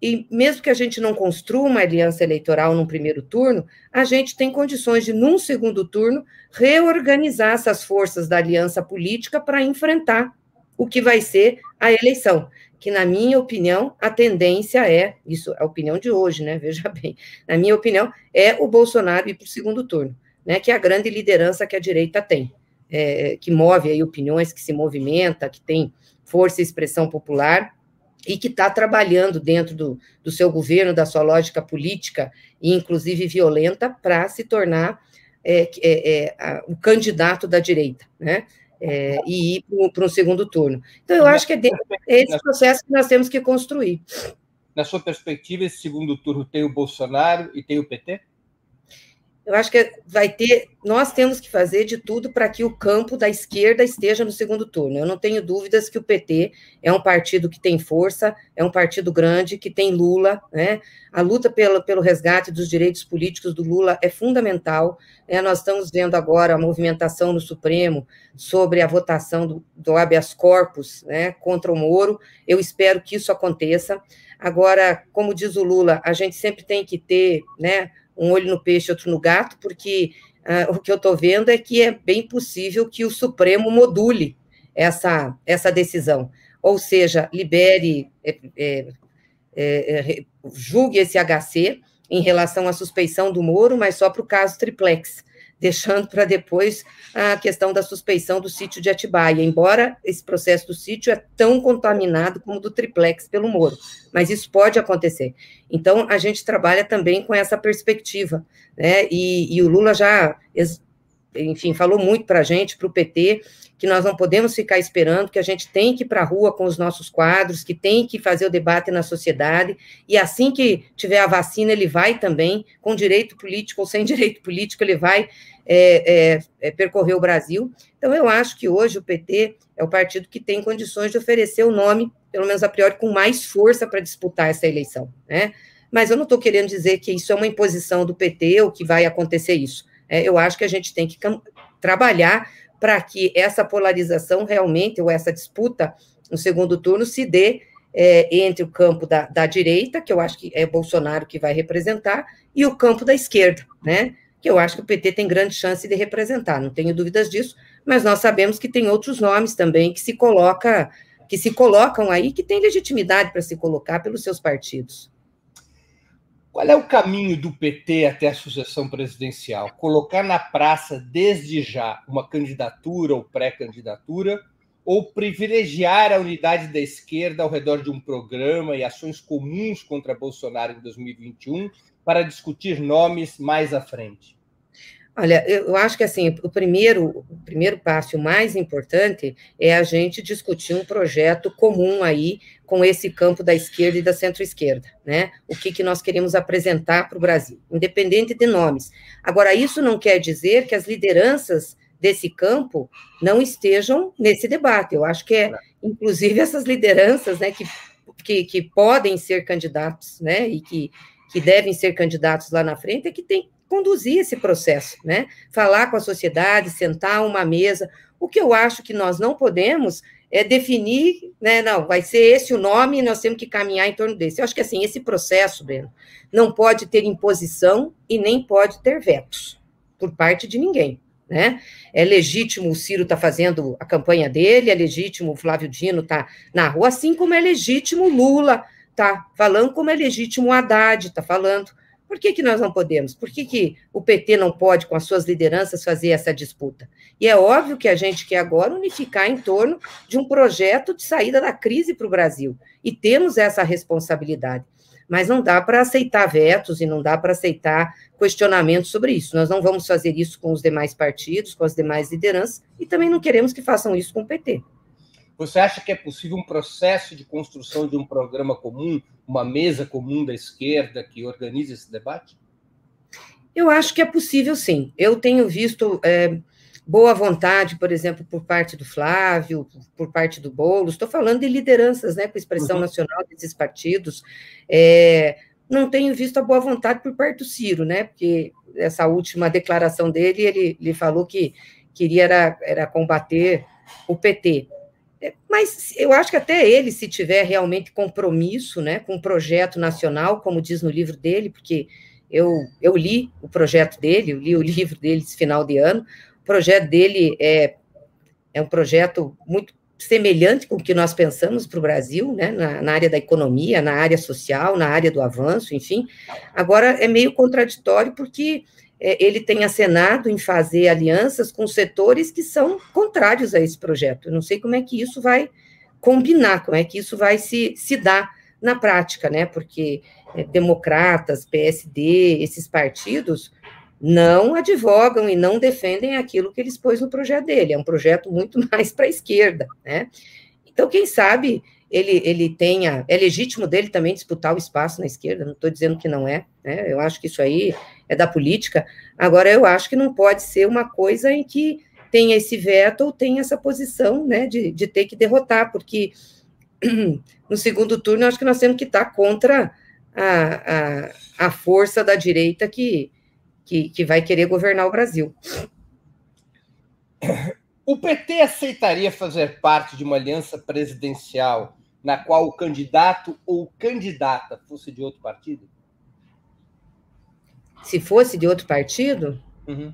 e mesmo que a gente não construa uma aliança eleitoral num primeiro turno, a gente tem condições de, num segundo turno, reorganizar essas forças da aliança política para enfrentar o que vai ser a eleição. Que, na minha opinião, a tendência é, isso é a opinião de hoje, né? Veja bem, na minha opinião, é o Bolsonaro ir para o segundo turno, né? Que é a grande liderança que a direita tem, é, que move aí opiniões, que se movimenta, que tem força e expressão popular e que está trabalhando dentro do, do seu governo, da sua lógica política, e inclusive violenta, para se tornar é, é, é, a, o candidato da direita, né? É, e ir para um segundo turno. Então, eu acho que é, é esse processo que nós temos que construir. Na sua perspectiva, esse segundo turno tem o Bolsonaro e tem o PT? Eu acho que vai ter. Nós temos que fazer de tudo para que o campo da esquerda esteja no segundo turno. Eu não tenho dúvidas que o PT é um partido que tem força, é um partido grande, que tem Lula. Né? A luta pelo, pelo resgate dos direitos políticos do Lula é fundamental. Né? Nós estamos vendo agora a movimentação no Supremo sobre a votação do, do habeas corpus né, contra o Moro. Eu espero que isso aconteça. Agora, como diz o Lula, a gente sempre tem que ter. Né, um olho no peixe, outro no gato, porque uh, o que eu estou vendo é que é bem possível que o Supremo module essa, essa decisão, ou seja, libere, é, é, é, julgue esse HC em relação à suspeição do Moro, mas só para o caso triplex deixando para depois a questão da suspeição do sítio de Atibaia, embora esse processo do sítio é tão contaminado como do triplex pelo Moro, mas isso pode acontecer. Então, a gente trabalha também com essa perspectiva, né, e, e o Lula já, enfim, falou muito para a gente, para o PT, que nós não podemos ficar esperando, que a gente tem que ir para a rua com os nossos quadros, que tem que fazer o debate na sociedade, e assim que tiver a vacina, ele vai também, com direito político ou sem direito político, ele vai é, é, é, percorrer o Brasil. Então, eu acho que hoje o PT é o partido que tem condições de oferecer o nome, pelo menos a priori, com mais força para disputar essa eleição, né? Mas eu não estou querendo dizer que isso é uma imposição do PT ou que vai acontecer isso. É, eu acho que a gente tem que trabalhar para que essa polarização realmente, ou essa disputa no segundo turno, se dê é, entre o campo da, da, direita, que eu acho que é Bolsonaro que vai representar, e o campo da esquerda, né? Que eu acho que o PT tem grande chance de representar, não tenho dúvidas disso, mas nós sabemos que tem outros nomes também que se coloca, que se colocam aí, que têm legitimidade para se colocar pelos seus partidos. Qual é o caminho do PT até a sucessão presidencial? Colocar na praça desde já uma candidatura ou pré-candidatura ou privilegiar a unidade da esquerda ao redor de um programa e ações comuns contra Bolsonaro em 2021 para discutir nomes mais à frente? Olha, eu acho que assim, o primeiro, o primeiro passo, o mais importante, é a gente discutir um projeto comum aí com esse campo da esquerda e da centro-esquerda, né? O que, que nós queremos apresentar para o Brasil, independente de nomes. Agora, isso não quer dizer que as lideranças desse campo não estejam nesse debate. Eu acho que é, inclusive, essas lideranças, né, que, que, que podem ser candidatos, né, e que, que devem ser candidatos lá na frente, é que tem conduzir esse processo, né? Falar com a sociedade, sentar uma mesa. O que eu acho que nós não podemos é definir, né? Não, vai ser esse o nome e nós temos que caminhar em torno desse. Eu acho que assim, esse processo, Breno, não pode ter imposição e nem pode ter vetos por parte de ninguém. Né? É legítimo o Ciro tá fazendo a campanha dele, é legítimo o Flávio Dino tá na rua, assim como é legítimo o Lula tá falando, como é legítimo o Haddad tá falando, por que, que nós não podemos? Por que, que o PT não pode, com as suas lideranças, fazer essa disputa? E é óbvio que a gente quer agora unificar em torno de um projeto de saída da crise para o Brasil. E temos essa responsabilidade. Mas não dá para aceitar vetos e não dá para aceitar questionamentos sobre isso. Nós não vamos fazer isso com os demais partidos, com as demais lideranças, e também não queremos que façam isso com o PT. Você acha que é possível um processo de construção de um programa comum, uma mesa comum da esquerda que organize esse debate? Eu acho que é possível, sim. Eu tenho visto é, boa vontade, por exemplo, por parte do Flávio, por parte do Boulos. Estou falando de lideranças, né, com expressão uhum. nacional desses partidos. É, não tenho visto a boa vontade por parte do Ciro, né? Porque essa última declaração dele, ele, ele falou que queria era, era combater o PT. É, mas eu acho que até ele, se tiver realmente compromisso né, com o projeto nacional, como diz no livro dele, porque eu, eu li o projeto dele, eu li o livro dele esse final de ano, o projeto dele é, é um projeto muito semelhante com o que nós pensamos para o Brasil, né, na, na, área da economia, na área social, na área do avanço, enfim. Agora, é meio contraditório, porque ele tem acenado em fazer alianças com setores que são contrários a esse projeto. Eu não sei como é que isso vai combinar, como é que isso vai se, se dar na prática, né? Porque é, democratas, PSD, esses partidos não advogam e não defendem aquilo que eles pôs no projeto dele. É um projeto muito mais para a esquerda, né? Então, quem sabe ele, ele tenha. É legítimo dele também disputar o espaço na esquerda, não estou dizendo que não é, né? Eu acho que isso aí é da política. Agora, eu acho que não pode ser uma coisa em que tenha esse veto ou tenha essa posição né, de, de ter que derrotar, porque no segundo turno eu acho que nós temos que estar contra a, a, a força da direita que, que, que vai querer governar o Brasil. O PT aceitaria fazer parte de uma aliança presidencial na qual o candidato ou candidata fosse de outro partido? Se fosse de outro partido, uhum.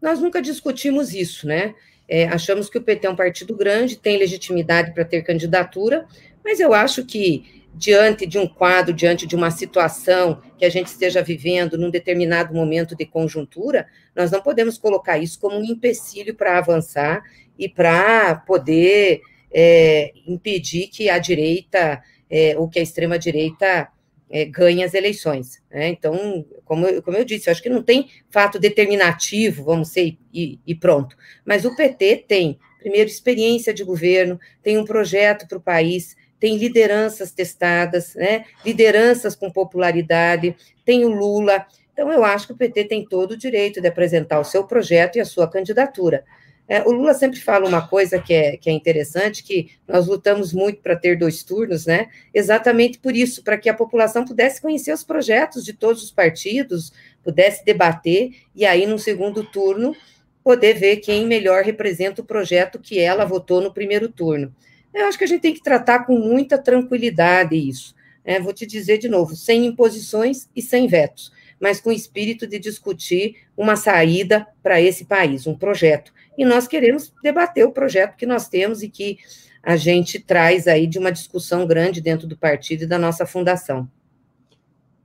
nós nunca discutimos isso, né? É, achamos que o PT é um partido grande, tem legitimidade para ter candidatura, mas eu acho que, diante de um quadro, diante de uma situação que a gente esteja vivendo num determinado momento de conjuntura, nós não podemos colocar isso como um empecilho para avançar e para poder é, impedir que a direita, é, ou que a extrema-direita é, ganhe as eleições. Né? Então, como eu, como eu disse, eu acho que não tem fato determinativo, vamos ser, e, e pronto. Mas o PT tem, primeiro, experiência de governo, tem um projeto para o país, tem lideranças testadas, né? lideranças com popularidade, tem o Lula. Então, eu acho que o PT tem todo o direito de apresentar o seu projeto e a sua candidatura. É, o Lula sempre fala uma coisa que é, que é interessante, que nós lutamos muito para ter dois turnos, né? Exatamente por isso, para que a população pudesse conhecer os projetos de todos os partidos, pudesse debater, e aí, no segundo turno, poder ver quem melhor representa o projeto que ela votou no primeiro turno. Eu acho que a gente tem que tratar com muita tranquilidade isso. Né? Vou te dizer de novo, sem imposições e sem vetos, mas com o espírito de discutir uma saída para esse país, um projeto e nós queremos debater o projeto que nós temos e que a gente traz aí de uma discussão grande dentro do partido e da nossa fundação.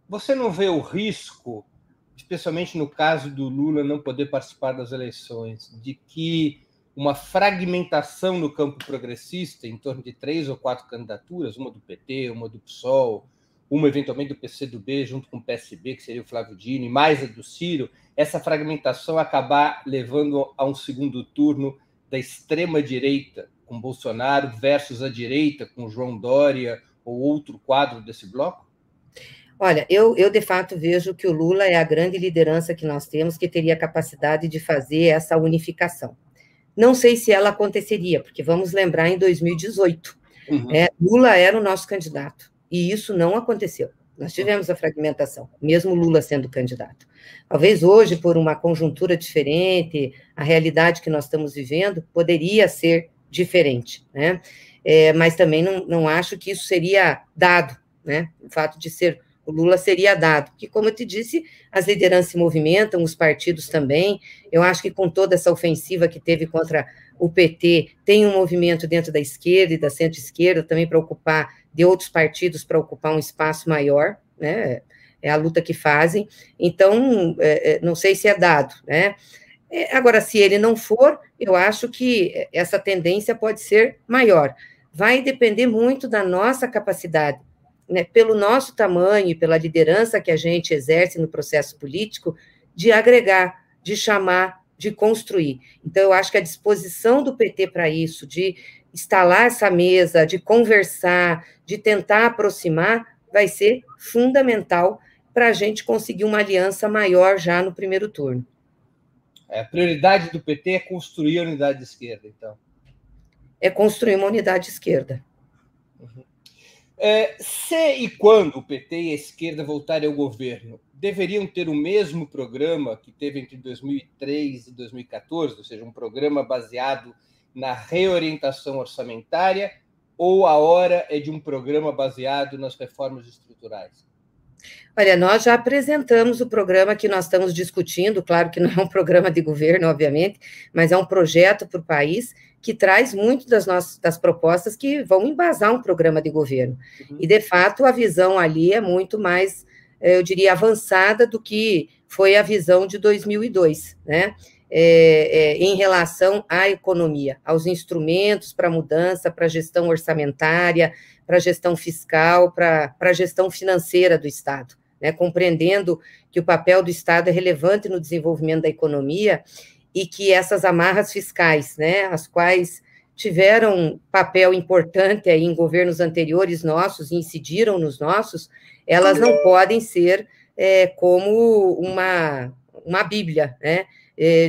Você não vê o risco, especialmente no caso do Lula não poder participar das eleições, de que uma fragmentação no campo progressista, em torno de três ou quatro candidaturas, uma do PT, uma do PSOL, uma eventualmente do PCdoB, junto com o PSB, que seria o Flávio Dino, e mais a do Ciro, essa fragmentação acabar levando a um segundo turno da extrema-direita, com Bolsonaro, versus a direita, com João Dória ou outro quadro desse bloco? Olha, eu, eu de fato vejo que o Lula é a grande liderança que nós temos, que teria capacidade de fazer essa unificação. Não sei se ela aconteceria, porque vamos lembrar em 2018, uhum. é, Lula era o nosso candidato, e isso não aconteceu. Nós tivemos a fragmentação, mesmo Lula sendo candidato. Talvez hoje, por uma conjuntura diferente, a realidade que nós estamos vivendo poderia ser diferente, né? É, mas também não, não acho que isso seria dado, né? O fato de ser o Lula seria dado, porque, como eu te disse, as lideranças se movimentam, os partidos também. Eu acho que com toda essa ofensiva que teve contra o PT, tem um movimento dentro da esquerda e da centro-esquerda também para ocupar, de outros partidos para ocupar um espaço maior, né? é a luta que fazem. Então, é, é, não sei se é dado, né? É, agora, se ele não for, eu acho que essa tendência pode ser maior. Vai depender muito da nossa capacidade, né, pelo nosso tamanho e pela liderança que a gente exerce no processo político, de agregar, de chamar, de construir. Então, eu acho que a disposição do PT para isso, de instalar essa mesa, de conversar, de tentar aproximar, vai ser fundamental para a gente conseguir uma aliança maior já no primeiro turno. É, a prioridade do PT é construir a unidade de esquerda, então. É construir uma unidade de esquerda. Uhum. É, se e quando o PT e a esquerda voltarem ao governo, deveriam ter o mesmo programa que teve entre 2003 e 2014, ou seja, um programa baseado na reorientação orçamentária, ou a hora é de um programa baseado nas reformas estruturais? Olha, nós já apresentamos o programa que nós estamos discutindo, claro que não é um programa de governo, obviamente, mas é um projeto para o país que traz muito das nossas das propostas que vão embasar um programa de governo. Uhum. E, de fato, a visão ali é muito mais, eu diria, avançada do que foi a visão de 2002, né? É, é, em relação à economia, aos instrumentos para mudança, para gestão orçamentária, para gestão fiscal, para gestão financeira do Estado né, compreendendo que o papel do Estado é relevante no desenvolvimento da economia e que essas amarras fiscais, né, as quais tiveram papel importante aí em governos anteriores nossos, incidiram nos nossos, elas não podem ser é, como uma, uma Bíblia, né,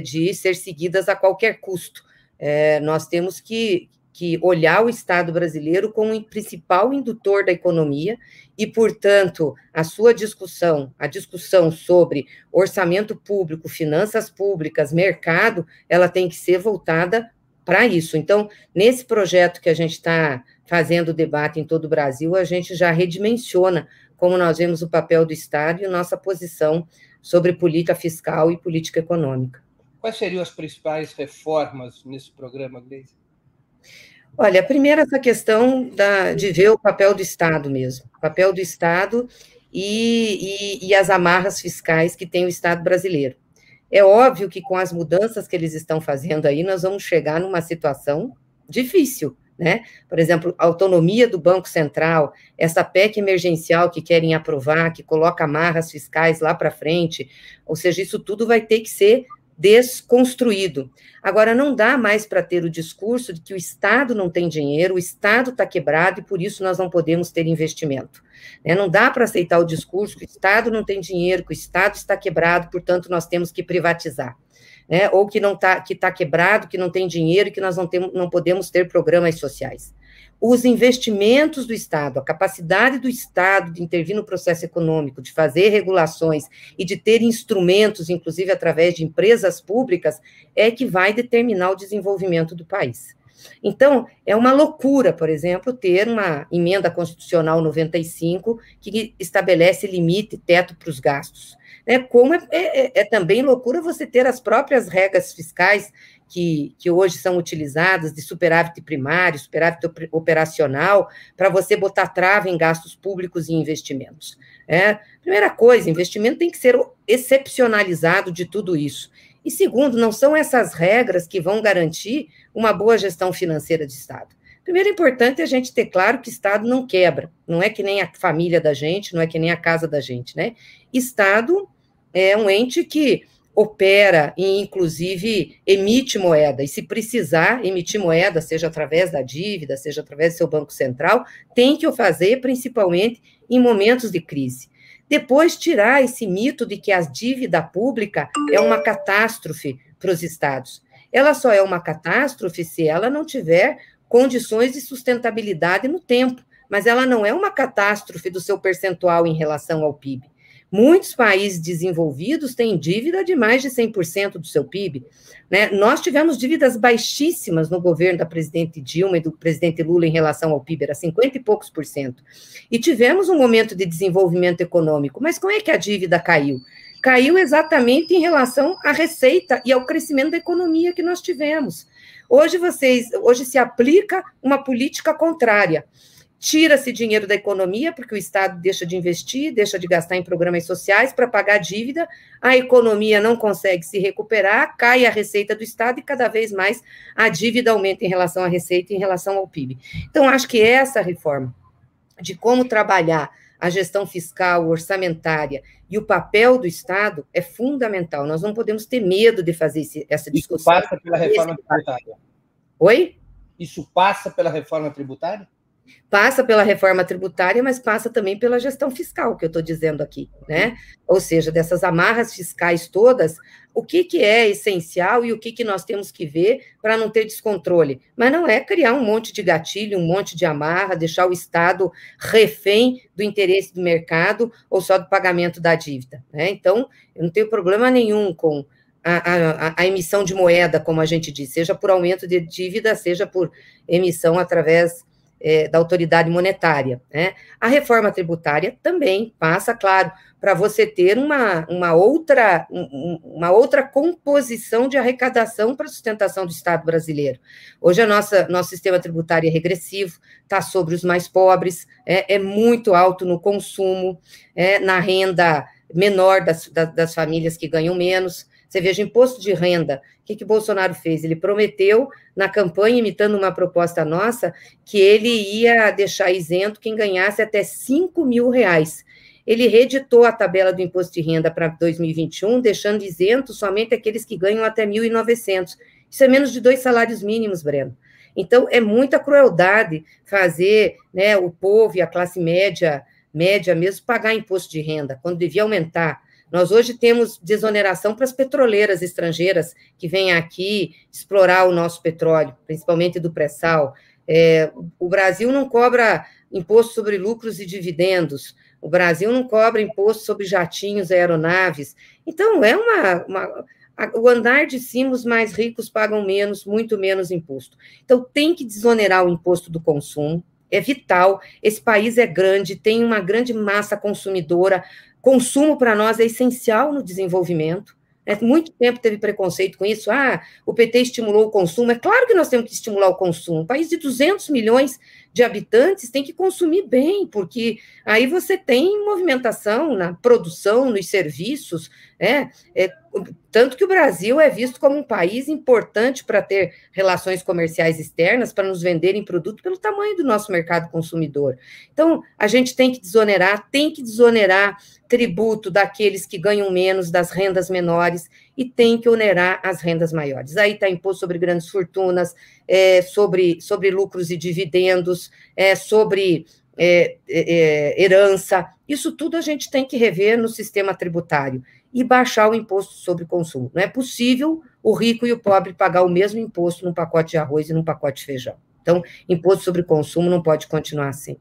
de ser seguidas a qualquer custo. É, nós temos que, que olhar o Estado brasileiro como o principal indutor da economia e, portanto, a sua discussão, a discussão sobre orçamento público, finanças públicas, mercado, ela tem que ser voltada para isso. Então, nesse projeto que a gente está fazendo debate em todo o Brasil, a gente já redimensiona como nós vemos o papel do Estado e nossa posição sobre política fiscal e política econômica. Quais seriam as principais reformas nesse programa, Gleisi? Olha, primeiro essa questão da, de ver o papel do Estado mesmo, o papel do Estado e, e, e as amarras fiscais que tem o Estado brasileiro. É óbvio que com as mudanças que eles estão fazendo aí, nós vamos chegar numa situação difícil, né? Por exemplo, autonomia do Banco Central, essa PEC emergencial que querem aprovar, que coloca amarras fiscais lá para frente, ou seja, isso tudo vai ter que ser desconstruído. Agora, não dá mais para ter o discurso de que o Estado não tem dinheiro, o Estado está quebrado e por isso nós não podemos ter investimento. Né? Não dá para aceitar o discurso que o Estado não tem dinheiro, que o Estado está quebrado, portanto, nós temos que privatizar. Né? Ou que não está que tá quebrado, que não tem dinheiro, que nós não, temos, não podemos ter programas sociais os investimentos do Estado, a capacidade do Estado de intervir no processo econômico, de fazer regulações e de ter instrumentos, inclusive através de empresas públicas, é que vai determinar o desenvolvimento do país. Então, é uma loucura, por exemplo, ter uma emenda constitucional 95 que estabelece limite, teto para os gastos. É, como é, é, é também loucura você ter as próprias regras fiscais que, que hoje são utilizadas de superávit primário, superávit operacional, para você botar trava em gastos públicos e investimentos. É, primeira coisa, investimento tem que ser excepcionalizado de tudo isso. E segundo, não são essas regras que vão garantir uma boa gestão financeira de Estado. Primeiro, é importante a gente ter claro que Estado não quebra, não é que nem a família da gente, não é que nem a casa da gente, né? Estado é um ente que opera e, inclusive, emite moeda. E se precisar emitir moeda, seja através da dívida, seja através do seu Banco Central, tem que o fazer, principalmente em momentos de crise. Depois, tirar esse mito de que a dívida pública é uma catástrofe para os estados. Ela só é uma catástrofe se ela não tiver condições de sustentabilidade no tempo, mas ela não é uma catástrofe do seu percentual em relação ao PIB. Muitos países desenvolvidos têm dívida de mais de 100% do seu PIB. Né? Nós tivemos dívidas baixíssimas no governo da presidente Dilma e do presidente Lula em relação ao PIB, era 50 e poucos por cento. E tivemos um momento de desenvolvimento econômico, mas como é que a dívida caiu? Caiu exatamente em relação à receita e ao crescimento da economia que nós tivemos. Hoje vocês, hoje se aplica uma política contrária tira-se dinheiro da economia, porque o Estado deixa de investir, deixa de gastar em programas sociais para pagar a dívida, a economia não consegue se recuperar, cai a receita do Estado e cada vez mais a dívida aumenta em relação à receita e em relação ao PIB. Então, acho que essa reforma de como trabalhar a gestão fiscal, orçamentária e o papel do Estado é fundamental. Nós não podemos ter medo de fazer esse, essa discussão. Isso passa pela reforma tributária. Oi? Isso passa pela reforma tributária? Passa pela reforma tributária, mas passa também pela gestão fiscal, que eu estou dizendo aqui, né? Ou seja, dessas amarras fiscais todas, o que, que é essencial e o que, que nós temos que ver para não ter descontrole. Mas não é criar um monte de gatilho, um monte de amarra, deixar o Estado refém do interesse do mercado ou só do pagamento da dívida. Né? Então, eu não tenho problema nenhum com a, a, a, emissão de moeda, como a gente diz, seja por aumento de dívida, seja por emissão através é, da autoridade monetária. Né? A reforma tributária também passa, claro, para você ter uma, uma, outra, uma outra composição de arrecadação para a sustentação do Estado brasileiro. Hoje, a nossa, nosso sistema tributário é regressivo, está sobre os mais pobres, é, é muito alto no consumo, é, na renda menor das, das, das famílias que ganham menos. Você veja, imposto de renda, o que, que Bolsonaro fez? Ele prometeu, na campanha, imitando uma proposta nossa, que ele ia deixar isento quem ganhasse até 5 mil reais. Ele reeditou a tabela do imposto de renda para 2021, deixando isento somente aqueles que ganham até 1.900. Isso é menos de dois salários mínimos, Breno. Então, é muita crueldade fazer né, o povo e a classe média, média mesmo, pagar imposto de renda, quando devia aumentar. Nós hoje temos desoneração para as petroleiras estrangeiras que vêm aqui explorar o nosso petróleo, principalmente do pré-sal. É, o Brasil não cobra imposto sobre lucros e dividendos, o Brasil não cobra imposto sobre jatinhos e aeronaves. Então, é uma, uma o andar de cima, os mais ricos pagam menos, muito menos imposto. Então, tem que desonerar o imposto do consumo, é vital. Esse país é grande, tem uma grande massa consumidora. Consumo para nós é essencial no desenvolvimento. É, muito tempo teve preconceito com isso. Ah, o PT estimulou o consumo. É claro que nós temos que estimular o consumo. Um país de 200 milhões de habitantes tem que consumir bem, porque aí você tem movimentação na produção, nos serviços, né? É, tanto que o Brasil é visto como um país importante para ter relações comerciais externas, para nos venderem produto pelo tamanho do nosso mercado consumidor. Então, a gente tem que desonerar, tem que desonerar tributo daqueles que ganham menos, das rendas menores, e tem que onerar as rendas maiores. Aí está imposto sobre grandes fortunas, é, sobre, sobre lucros e dividendos, é, sobre é, é, é, herança. Isso tudo a gente tem que rever no sistema tributário e baixar o imposto sobre consumo. Não é possível o rico e o pobre pagar o mesmo imposto num pacote de arroz e num pacote de feijão. Então, imposto sobre consumo não pode continuar assim.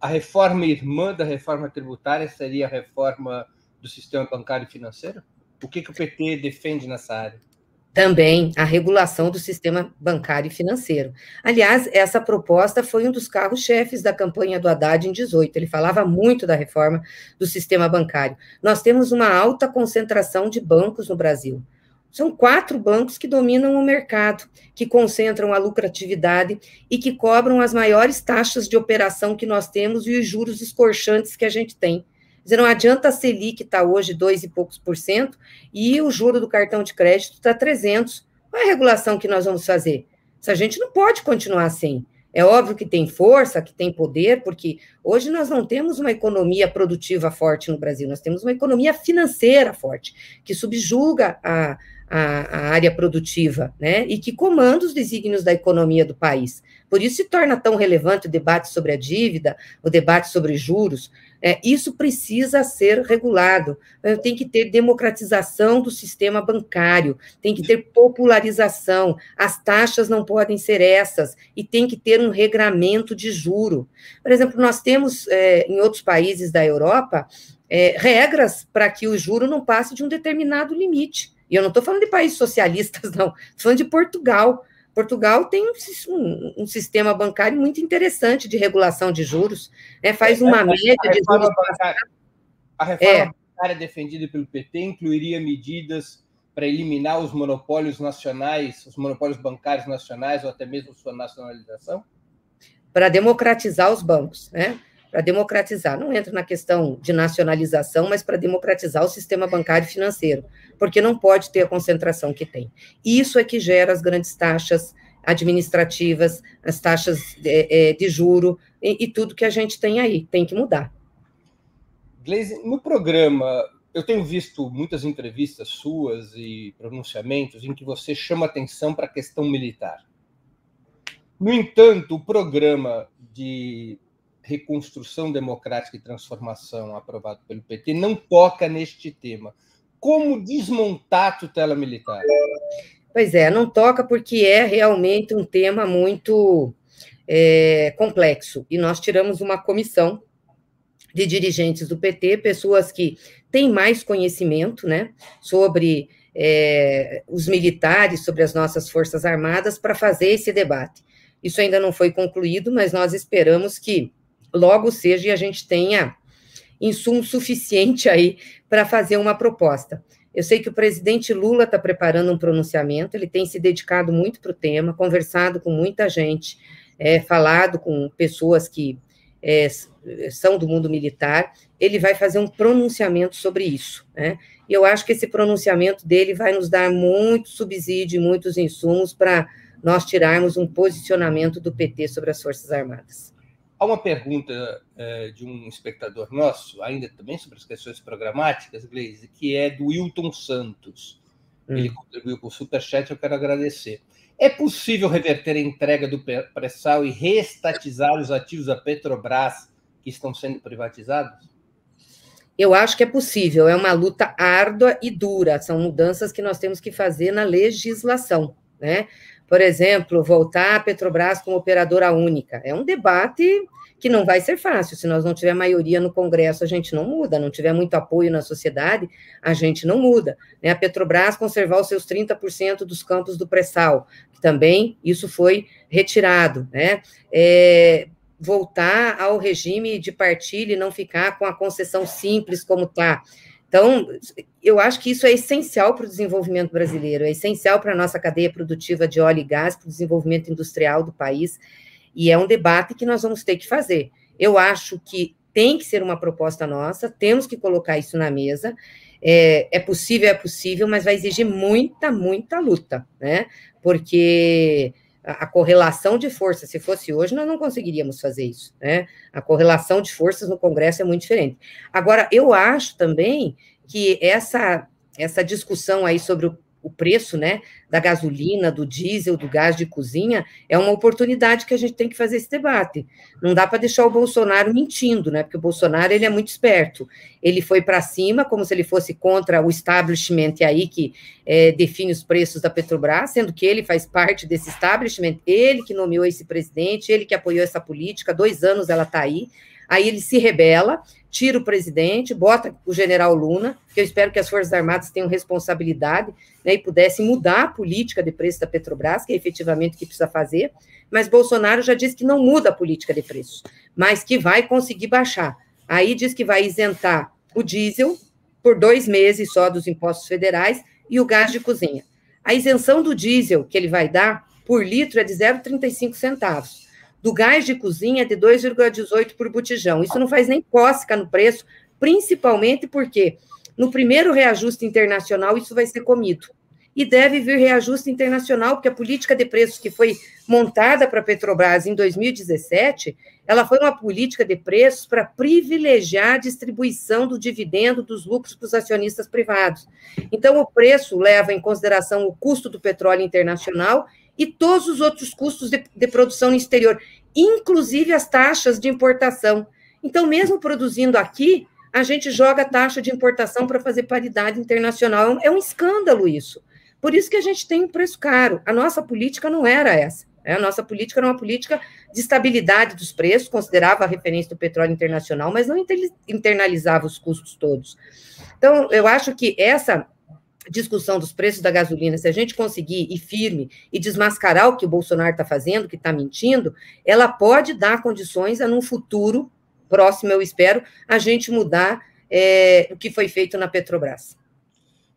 A reforma irmã da reforma tributária seria a reforma do sistema bancário e financeiro? O que, que o PT defende nessa área? Também a regulação do sistema bancário e financeiro. Aliás, essa proposta foi um dos carros-chefes da campanha do Haddad em 18. Ele falava muito da reforma do sistema bancário. Nós temos uma alta concentração de bancos no Brasil. São quatro bancos que dominam o mercado, que concentram a lucratividade e que cobram as maiores taxas de operação que nós temos e os juros escorchantes que a gente tem dizer, não adianta a Selic estar tá hoje dois e poucos por cento e o juro do cartão de crédito está 300. Qual é a regulação que nós vamos fazer? Essa gente não pode continuar assim. É óbvio que tem força, que tem poder, porque hoje nós não temos uma economia produtiva forte no Brasil, nós temos uma economia financeira forte, que subjuga a, a, a, área produtiva, né? E que comanda os desígnios da economia do país. Por isso se torna tão relevante o debate sobre a dívida, o debate sobre juros, é, isso precisa ser regulado. É, tem que ter democratização do sistema bancário, tem que ter popularização. As taxas não podem ser essas e tem que ter um regramento de juro. Por exemplo, nós temos é, em outros países da Europa é, regras para que o juro não passe de um determinado limite. E eu não estou falando de países socialistas, não. Estou falando de Portugal. Portugal tem um, um, sistema bancário muito interessante de regulação de juros, né? faz uma a, média a de juros. Bancária, a reforma é. bancária defendida pelo PT incluiria medidas para eliminar os monopólios nacionais, os monopólios bancários nacionais, ou até mesmo sua nacionalização? Para democratizar os bancos, né? Para democratizar, não entra na questão de nacionalização, mas para democratizar o sistema bancário e financeiro porque não pode ter a concentração que tem. Isso é que gera as grandes taxas administrativas, as taxas de, é, de juro e, e tudo que a gente tem aí, tem que mudar. Gleisi, no programa, eu tenho visto muitas entrevistas suas e pronunciamentos em que você chama atenção para a questão militar. No entanto, o programa de reconstrução democrática e transformação aprovado pelo PT não toca neste tema. Como desmontar a tutela militar? Pois é, não toca porque é realmente um tema muito é, complexo. E nós tiramos uma comissão de dirigentes do PT, pessoas que têm mais conhecimento né, sobre é, os militares, sobre as nossas Forças Armadas, para fazer esse debate. Isso ainda não foi concluído, mas nós esperamos que logo seja e a gente tenha insumo suficiente aí para fazer uma proposta. Eu sei que o presidente Lula está preparando um pronunciamento, ele tem se dedicado muito para o tema, conversado com muita gente, é, falado com pessoas que é, são do mundo militar, ele vai fazer um pronunciamento sobre isso, né? E eu acho que esse pronunciamento dele vai nos dar muito subsídio, muitos insumos para nós tirarmos um posicionamento do PT sobre as Forças Armadas. Há uma pergunta é, de um espectador nosso, ainda também sobre as questões programáticas, Gleise, que é do Wilton Santos. Hum. Ele contribuiu com o Superchat, eu quero agradecer. É possível reverter a entrega do pré-sal e reestatizar os ativos da Petrobras que estão sendo privatizados? Eu acho que é possível, é uma luta árdua e dura, são mudanças que nós temos que fazer na legislação, né? Por exemplo, voltar a Petrobras como operadora única. É um debate que não vai ser fácil. Se nós não tiver maioria no Congresso, a gente não muda. Não tiver muito apoio na sociedade, a gente não muda. Né? A Petrobras conservar os seus 30% dos campos do pré-sal, também isso foi retirado. Né? É, voltar ao regime de partilha e não ficar com a concessão simples como está. Então, eu acho que isso é essencial para o desenvolvimento brasileiro, é essencial para a nossa cadeia produtiva de óleo e gás, para o desenvolvimento industrial do país. E é um debate que nós vamos ter que fazer. Eu acho que tem que ser uma proposta nossa, temos que colocar isso na mesa. É, é possível, é possível, mas vai exigir muita, muita luta, né? Porque a, correlação de forças, se fosse hoje, nós não conseguiríamos fazer isso, né? A correlação de forças no Congresso é muito diferente. Agora, eu acho também que essa essa discussão aí sobre o o preço né, da gasolina, do diesel, do gás de cozinha, é uma oportunidade que a gente tem que fazer esse debate. Não dá para deixar o Bolsonaro mentindo, né? Porque o Bolsonaro ele é muito esperto. Ele foi para cima como se ele fosse contra o establishment aí que é, define os preços da Petrobras, sendo que ele faz parte desse establishment, ele que nomeou esse presidente, ele que apoiou essa política, dois anos ela está aí. Aí ele se rebela, tira o presidente, bota o general Luna, que eu espero que as Forças Armadas tenham responsabilidade né, e pudessem mudar a política de preço da Petrobras, que é efetivamente o que precisa fazer, mas Bolsonaro já disse que não muda a política de preços, mas que vai conseguir baixar. Aí diz que vai isentar o diesel por dois meses só dos impostos federais e o gás de cozinha. A isenção do diesel que ele vai dar por litro é de 0,35 centavos do gás de cozinha de 2,18 por botijão. Isso não faz nem cócega no preço, principalmente porque no primeiro reajuste internacional isso vai ser comido. E deve vir reajuste internacional, porque a política de preços que foi montada para a Petrobras em 2017, ela foi uma política de preços para privilegiar a distribuição do dividendo dos lucros para os acionistas privados. Então, o preço leva em consideração o custo do petróleo internacional e todos os outros custos de, de produção no exterior, inclusive as taxas de importação. Então, mesmo produzindo aqui, a gente joga taxa de importação para fazer paridade internacional. É um escândalo isso. Por isso que a gente tem um preço caro. A nossa política não era essa. Né? A nossa política era uma política de estabilidade dos preços, considerava a referência do petróleo internacional, mas não internalizava os custos todos. Então, eu acho que essa discussão dos preços da gasolina, se a gente conseguir ir firme e desmascarar o que o Bolsonaro está fazendo, que está mentindo, ela pode dar condições a, num futuro próximo, eu espero, a gente mudar é, o que foi feito na Petrobras.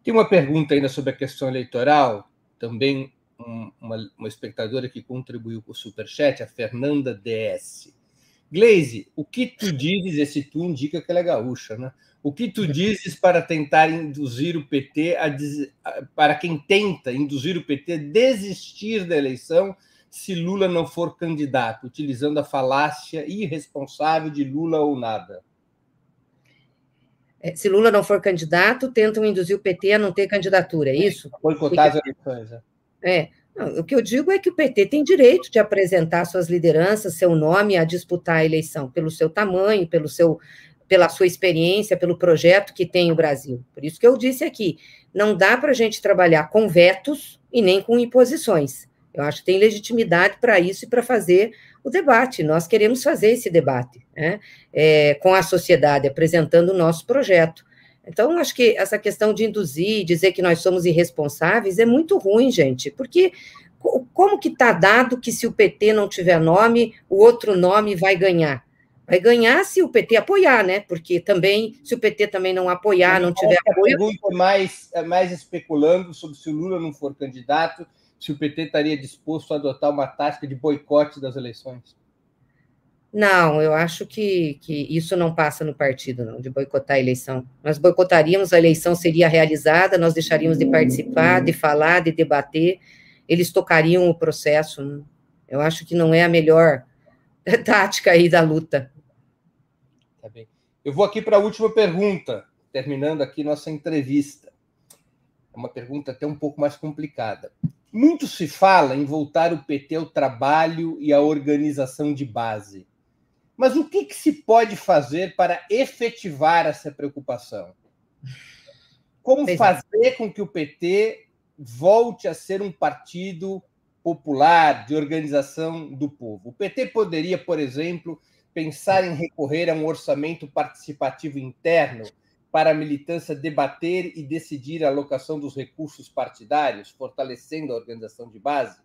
Tem uma pergunta ainda sobre a questão eleitoral, também um, uma, uma espectadora que contribuiu com o Superchat, a Fernanda DS. Gleise, o que tu dizes, esse tu indica que ela é gaúcha, né? O que tu dizes para tentar induzir o PT a, para quem tenta induzir o PT a desistir da eleição se Lula não for candidato, utilizando a falácia irresponsável de Lula ou nada? É, se Lula não for candidato, tentam induzir o PT a não ter candidatura, é isso? Boicotar as eleições. É. é. Não, o que eu digo é que o PT tem direito de apresentar suas lideranças, seu nome a disputar a eleição, pelo seu tamanho, pelo seu, pela sua experiência, pelo projeto que tem o Brasil. Por isso que eu disse aqui, não dá para a gente trabalhar com vetos e nem com imposições. Eu acho que tem legitimidade para isso e para fazer o debate. Nós queremos fazer esse debate né, é, com a sociedade, apresentando o nosso projeto. Então, acho que essa questão de induzir, dizer que nós somos irresponsáveis, é muito ruim, gente, porque como que está dado que se o PT não tiver nome, o outro nome vai ganhar? Vai ganhar se o PT apoiar, né? Porque também, se o PT também não apoiar, não tiver apoio. A pergunta mais, é mais especulando sobre se o Lula não for candidato, se o PT estaria disposto a adotar uma tática de boicote das eleições. Não, eu acho que, que isso não passa no partido, não, de boicotar a eleição. Nós boicotaríamos, a eleição seria realizada, nós deixaríamos de participar, de falar, de debater, eles tocariam o processo. Eu acho que não é a melhor tática aí da luta. Tá bem. Eu vou aqui para a última pergunta, terminando aqui nossa entrevista. É uma pergunta até um pouco mais complicada. Muito se fala em voltar o PT ao trabalho e à organização de base. Mas o que, que se pode fazer para efetivar essa preocupação? Como fazer com que o PT volte a ser um partido popular, de organização do povo? O PT poderia, por exemplo, pensar em recorrer a um orçamento participativo interno para a militância debater e decidir a alocação dos recursos partidários, fortalecendo a organização de base?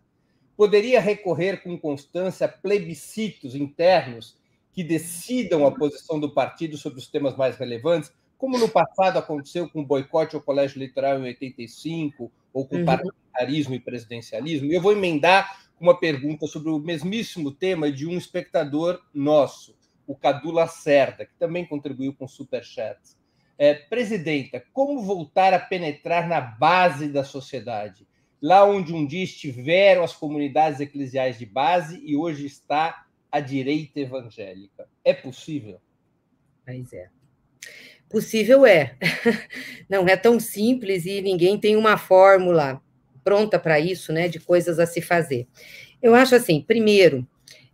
Poderia recorrer com constância a plebiscitos internos que decidam a posição do partido sobre os temas mais relevantes, como no passado aconteceu com o boicote ao colégio eleitoral em 85, ou com uhum. parlamentarismo e presidencialismo. E eu vou emendar uma pergunta sobre o mesmíssimo tema de um espectador nosso, o Cadu Lacerda, que também contribuiu com superchats. É, presidenta, como voltar a penetrar na base da sociedade? Lá onde um dia estiveram as comunidades eclesiais de base e hoje está a direita evangélica. É possível? Pois é. Possível é. Não é tão simples e ninguém tem uma fórmula pronta para isso, né, de coisas a se fazer. Eu acho assim, primeiro,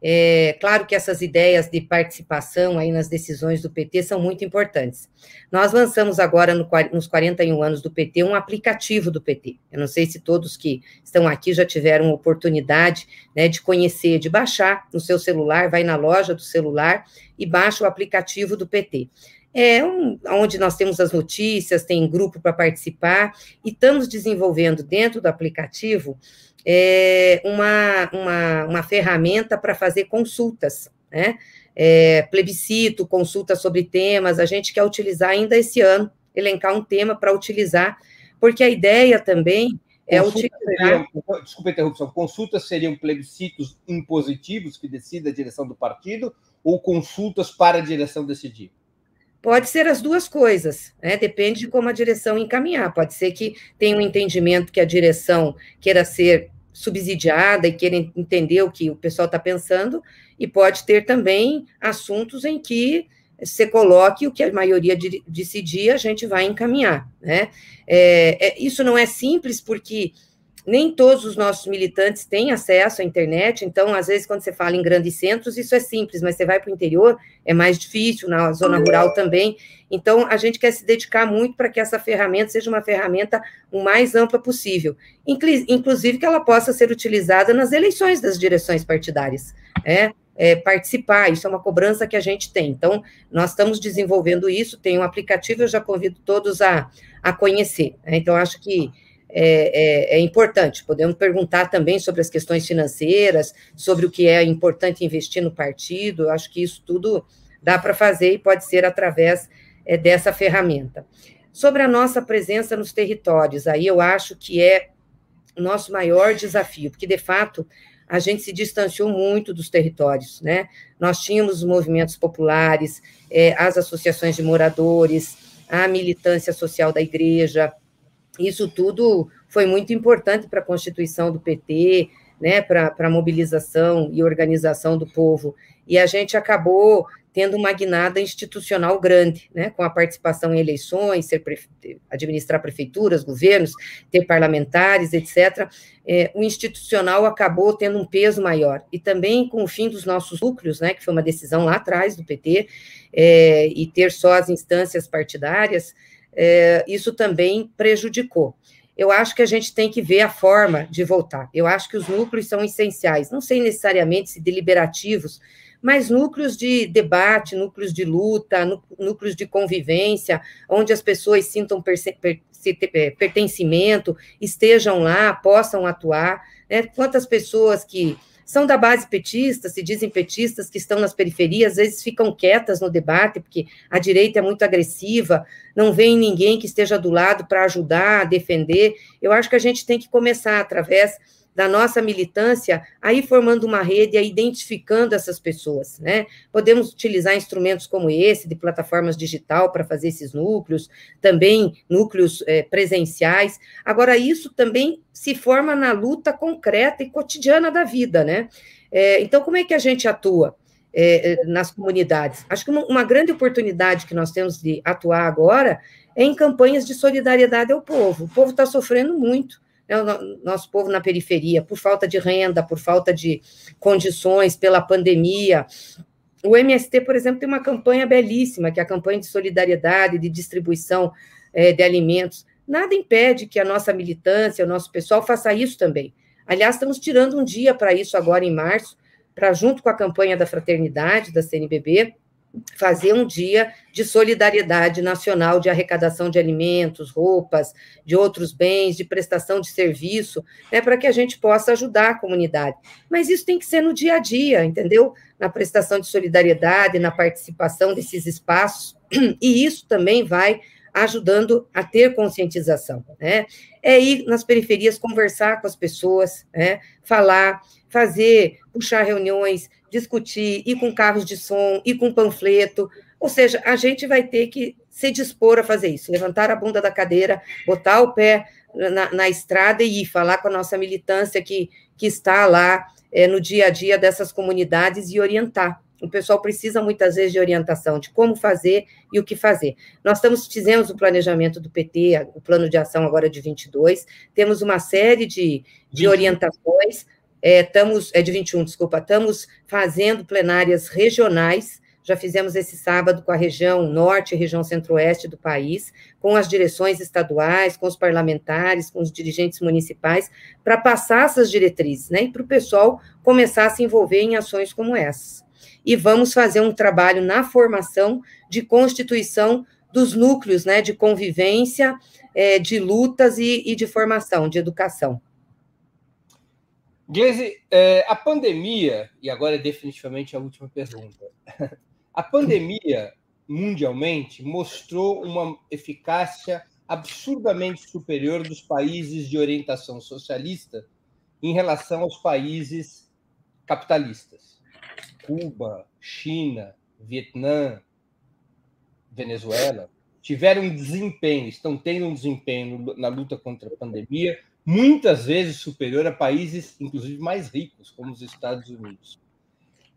é, claro que essas ideias de participação aí nas decisões do PT são muito importantes. Nós lançamos agora, no, nos 41 anos do PT, um aplicativo do PT. Eu não sei se todos que estão aqui já tiveram oportunidade né, de conhecer, de baixar no seu celular, vai na loja do celular e baixa o aplicativo do PT. É um, onde nós temos as notícias, tem grupo para participar, e estamos desenvolvendo dentro do aplicativo é, uma, uma, uma ferramenta para fazer consultas, né? É, plebiscito, consulta sobre temas, a gente quer utilizar ainda esse ano, elencar um tema para utilizar, porque a ideia também é utilizar... Seriam, desculpa a interrupção, consultas seriam plebiscitos impositivos que decidem a direção do partido ou consultas para a direção decidir? Pode ser as duas coisas, né? Depende de como a direção encaminhar. Pode ser que tenha um entendimento que a direção queira ser subsidiada e queira entender o que o pessoal está pensando, e pode ter também assuntos em que você coloque o que a maioria de, decidir, a gente vai encaminhar, né? É, é, isso não é simples, porque nem todos os nossos militantes têm acesso à internet, então, às vezes, quando você fala em grandes centros, isso é simples, mas você vai para o interior, é mais difícil, na zona rural também. Então, a gente quer se dedicar muito para que essa ferramenta seja uma ferramenta o mais ampla possível, inclusive que ela possa ser utilizada nas eleições das direções partidárias. É, é, participar, isso é uma cobrança que a gente tem. Então, nós estamos desenvolvendo isso, tem um aplicativo, eu já convido todos a, a conhecer. Né? Então, acho que é, é, é, importante. Podemos perguntar também sobre as questões financeiras, sobre o que é importante investir no partido. Eu acho que isso tudo dá para fazer e pode ser através é, dessa ferramenta. Sobre a nossa presença nos territórios, aí eu acho que é o nosso maior desafio, porque de fato a gente se distanciou muito dos territórios, né? Nós tínhamos os movimentos populares, é, as associações de moradores, a militância social da igreja, isso tudo foi muito importante para a constituição do PT, né, para a mobilização e organização do povo. E a gente acabou tendo uma guinada institucional grande, né, com a participação em eleições, ser administrar prefeituras, governos, ter parlamentares, etc. É, o institucional acabou tendo um peso maior. E também com o fim dos nossos núcleos, né, que foi uma decisão lá atrás do PT, é, e ter só as instâncias partidárias, é, isso também prejudicou eu acho que a gente tem que ver a forma de voltar. Eu acho que os núcleos são essenciais, não sei necessariamente se deliberativos, mas núcleos de debate, núcleos de luta, núcleos de convivência, onde as pessoas sintam é, pertencimento, estejam lá, possam atuar. Né? Quantas pessoas que são da base petista, se dizem petistas, que estão nas periferias, às vezes ficam quietas no debate, porque a direita é muito agressiva, não vem ninguém que esteja do lado para ajudar, defender. Eu acho que a gente tem que começar através da nossa militância, aí formando uma rede, aí identificando essas pessoas, né? Podemos utilizar instrumentos como esse, de plataformas digital, para fazer esses núcleos, também núcleos é, presenciais. Agora, isso também se forma na luta concreta e cotidiana da vida, né? É, então, como é que a gente atua? É, nas comunidades. Acho que uma, uma, grande oportunidade que nós temos de atuar agora é em campanhas de solidariedade ao povo. O povo está sofrendo muito né, o nosso povo na periferia, por falta de renda, por falta de condições, pela pandemia. O MST, por exemplo, tem uma campanha belíssima, que é a campanha de solidariedade, de distribuição é, de alimentos. Nada impede que a nossa militância, o nosso pessoal faça isso também. Aliás, estamos tirando um dia para isso agora em março, para, junto com a campanha da fraternidade, da CNBB, fazer um dia de solidariedade nacional de arrecadação de alimentos, roupas, de outros bens, de prestação de serviço, né, para que a gente possa ajudar a comunidade. Mas isso tem que ser no dia a dia, entendeu? Na prestação de solidariedade, na participação desses espaços, e isso também vai ajudando a ter conscientização, né? É ir nas periferias conversar com as pessoas, né? Falar, fazer, puxar reuniões, discutir, ir com carros de som, ir com panfleto. Ou seja, a gente vai ter que se dispor a fazer isso, levantar a bunda da cadeira, botar o pé na, na estrada e ir falar com a nossa militância que, que está lá é, no dia a dia dessas comunidades e orientar. O pessoal precisa muitas vezes de orientação de como fazer e o que fazer. Nós estamos fizemos o planejamento do PT, o plano de ação agora de 22, temos uma série de, de orientações é, estamos, é de 21, desculpa, estamos fazendo plenárias regionais, já fizemos esse sábado com a região norte e região centro-oeste do país, com as direções estaduais, com os parlamentares, com os dirigentes municipais, para passar essas diretrizes, né, e para o pessoal começar a se envolver em ações como essas. E vamos fazer um trabalho na formação de constituição dos núcleos, né, de convivência, é, de lutas e, e de formação, de educação. Gleisi, é, a pandemia, e agora é definitivamente a última pergunta, a pandemia mundialmente mostrou uma eficácia absurdamente superior dos países de orientação socialista em relação aos países capitalistas. Cuba, China, Vietnã, Venezuela tiveram um desempenho, estão tendo um desempenho na luta contra a pandemia muitas vezes superior a países, inclusive, mais ricos, como os Estados Unidos.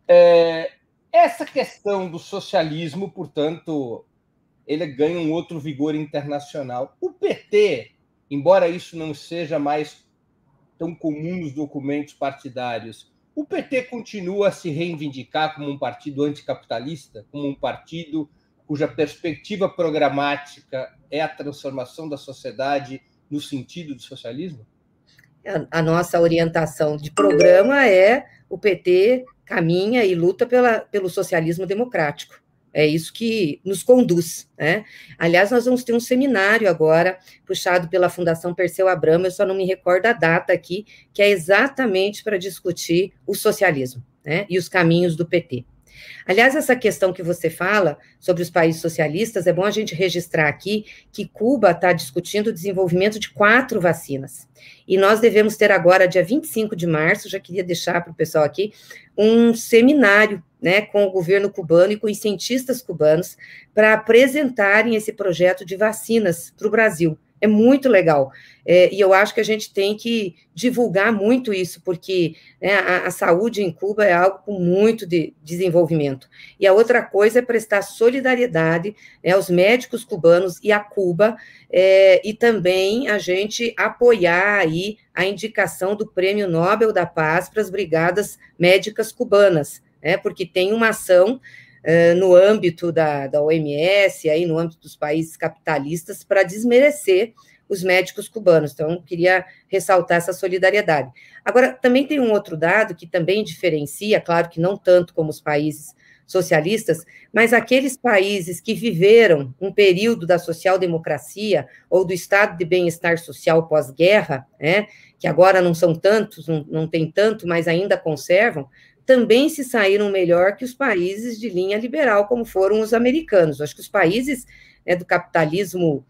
É, essa questão do socialismo, portanto, ele ganha um outro vigor internacional. O PT, embora isso não seja mais tão comum nos documentos partidários, o PT continua a se reivindicar como um partido anticapitalista, como um partido cuja perspectiva programática é a transformação da sociedade no sentido do socialismo? A, nossa orientação de programa é o PT caminha e luta pela, pelo socialismo democrático. É isso que nos conduz. Né? Aliás, nós vamos ter um seminário agora, puxado pela Fundação Perseu Abramo, eu só não me recordo a data aqui, que é exatamente para discutir o socialismo né? e os caminhos do PT. Aliás, essa questão que você fala sobre os países socialistas, é bom a gente registrar aqui que Cuba está discutindo o desenvolvimento de quatro vacinas. E nós devemos ter agora, dia 25 de março, já queria deixar para o pessoal aqui, um seminário né, com o governo cubano e com os cientistas cubanos para apresentarem esse projeto de vacinas para o Brasil. É muito legal. É, e eu acho que a gente tem que divulgar muito isso, porque né, a, a, saúde em Cuba é algo com muito de desenvolvimento. E a outra coisa é prestar solidariedade né, aos médicos cubanos e a Cuba, é, e também a gente apoiar aí a indicação do Prêmio Nobel da Paz para as brigadas médicas cubanas, né, porque tem uma ação Uh, no âmbito da, da OMS, aí no âmbito dos países capitalistas, para desmerecer os médicos cubanos. Então, queria ressaltar essa solidariedade. Agora, também tem um outro dado que também diferencia, claro que não tanto como os países socialistas, mas aqueles países que viveram um período da social-democracia ou do estado de bem-estar social pós-guerra, né, que agora não são tantos, não, não tem tanto, mas ainda conservam, também se saíram melhor que os países de linha liberal, como foram os americanos. Acho que os países né, do capitalismo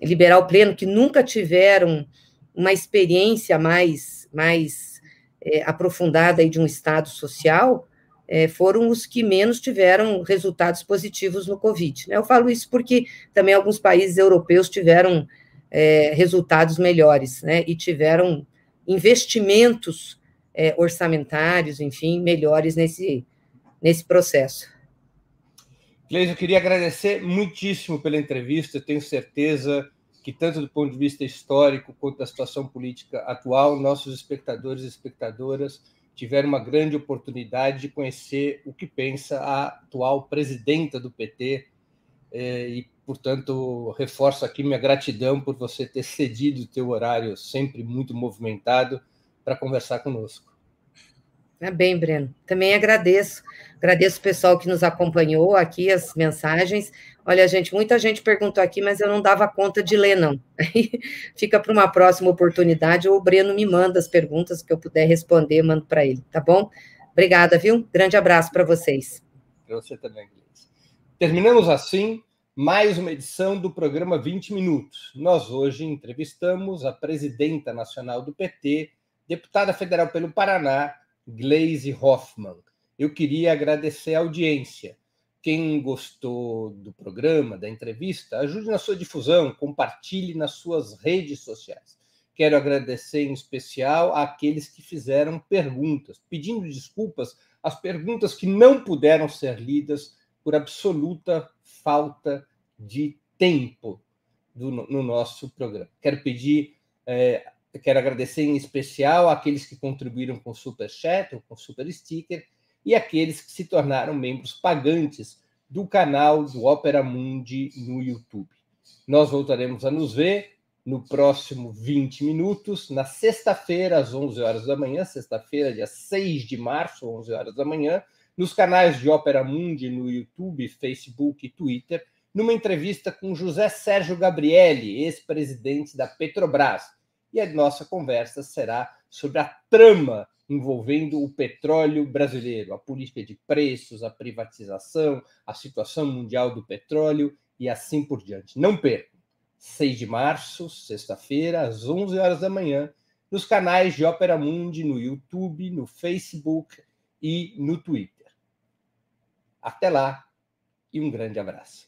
liberal pleno, que nunca tiveram uma experiência mais, mais é, aprofundada aí de um Estado social, é, foram os que menos tiveram resultados positivos no Covid. Né? Eu falo isso porque também alguns países europeus tiveram é, resultados melhores, né? E tiveram investimentos é, orçamentários, enfim, melhores nesse, nesse processo. Cleis, eu queria agradecer muitíssimo pela entrevista. Tenho certeza que, tanto do ponto de vista histórico quanto da situação política atual, nossos espectadores e espectadoras tiveram uma grande oportunidade de conhecer o que pensa a atual presidenta do PT. Eh, e, portanto, reforço aqui minha gratidão por você ter cedido o teu horário sempre muito movimentado para conversar conosco. É bem, Breno. Também agradeço. Agradeço o pessoal que nos acompanhou aqui, as mensagens. Olha, gente, muita gente perguntou aqui, mas eu não dava conta de ler, não. Fica para uma próxima oportunidade, ou o Breno me manda as perguntas que eu puder responder, mando para ele, tá bom? Obrigada, viu? Grande abraço para vocês. Para você também, Gleice. Terminamos assim mais uma edição do programa 20 Minutos. Nós hoje entrevistamos a presidenta nacional do PT, deputada federal pelo Paraná, Glaze Hoffman. Eu queria agradecer a audiência. Quem gostou do programa, da entrevista, ajude na sua difusão, compartilhe nas suas redes sociais. Quero agradecer em especial àqueles que fizeram perguntas, pedindo desculpas às perguntas que não puderam ser lidas por absoluta falta de tempo do, no nosso programa. Quero pedir é, eu quero agradecer em especial aqueles que contribuíram com Super Chat ou com Super Sticker e aqueles que se tornaram membros pagantes do canal do Opera Mundi no YouTube. Nós voltaremos a nos ver no próximo 20 minutos, na sexta-feira, às 11 horas da manhã, sexta-feira, dia 6 de março, 11 horas da manhã, nos canais de Opera Mundi no YouTube, Facebook e Twitter, numa entrevista com José Sérgio Gabrielli, ex-presidente da Petrobras e a nossa conversa será sobre a trama envolvendo o petróleo brasileiro, a política de preços, a privatização, a situação mundial do petróleo e assim por diante. Não percam. 6 de março, sexta-feira, às 11 horas da manhã, nos canais de Opera Mundi, no YouTube, no Facebook e no Twitter. Até lá e um grande abraço.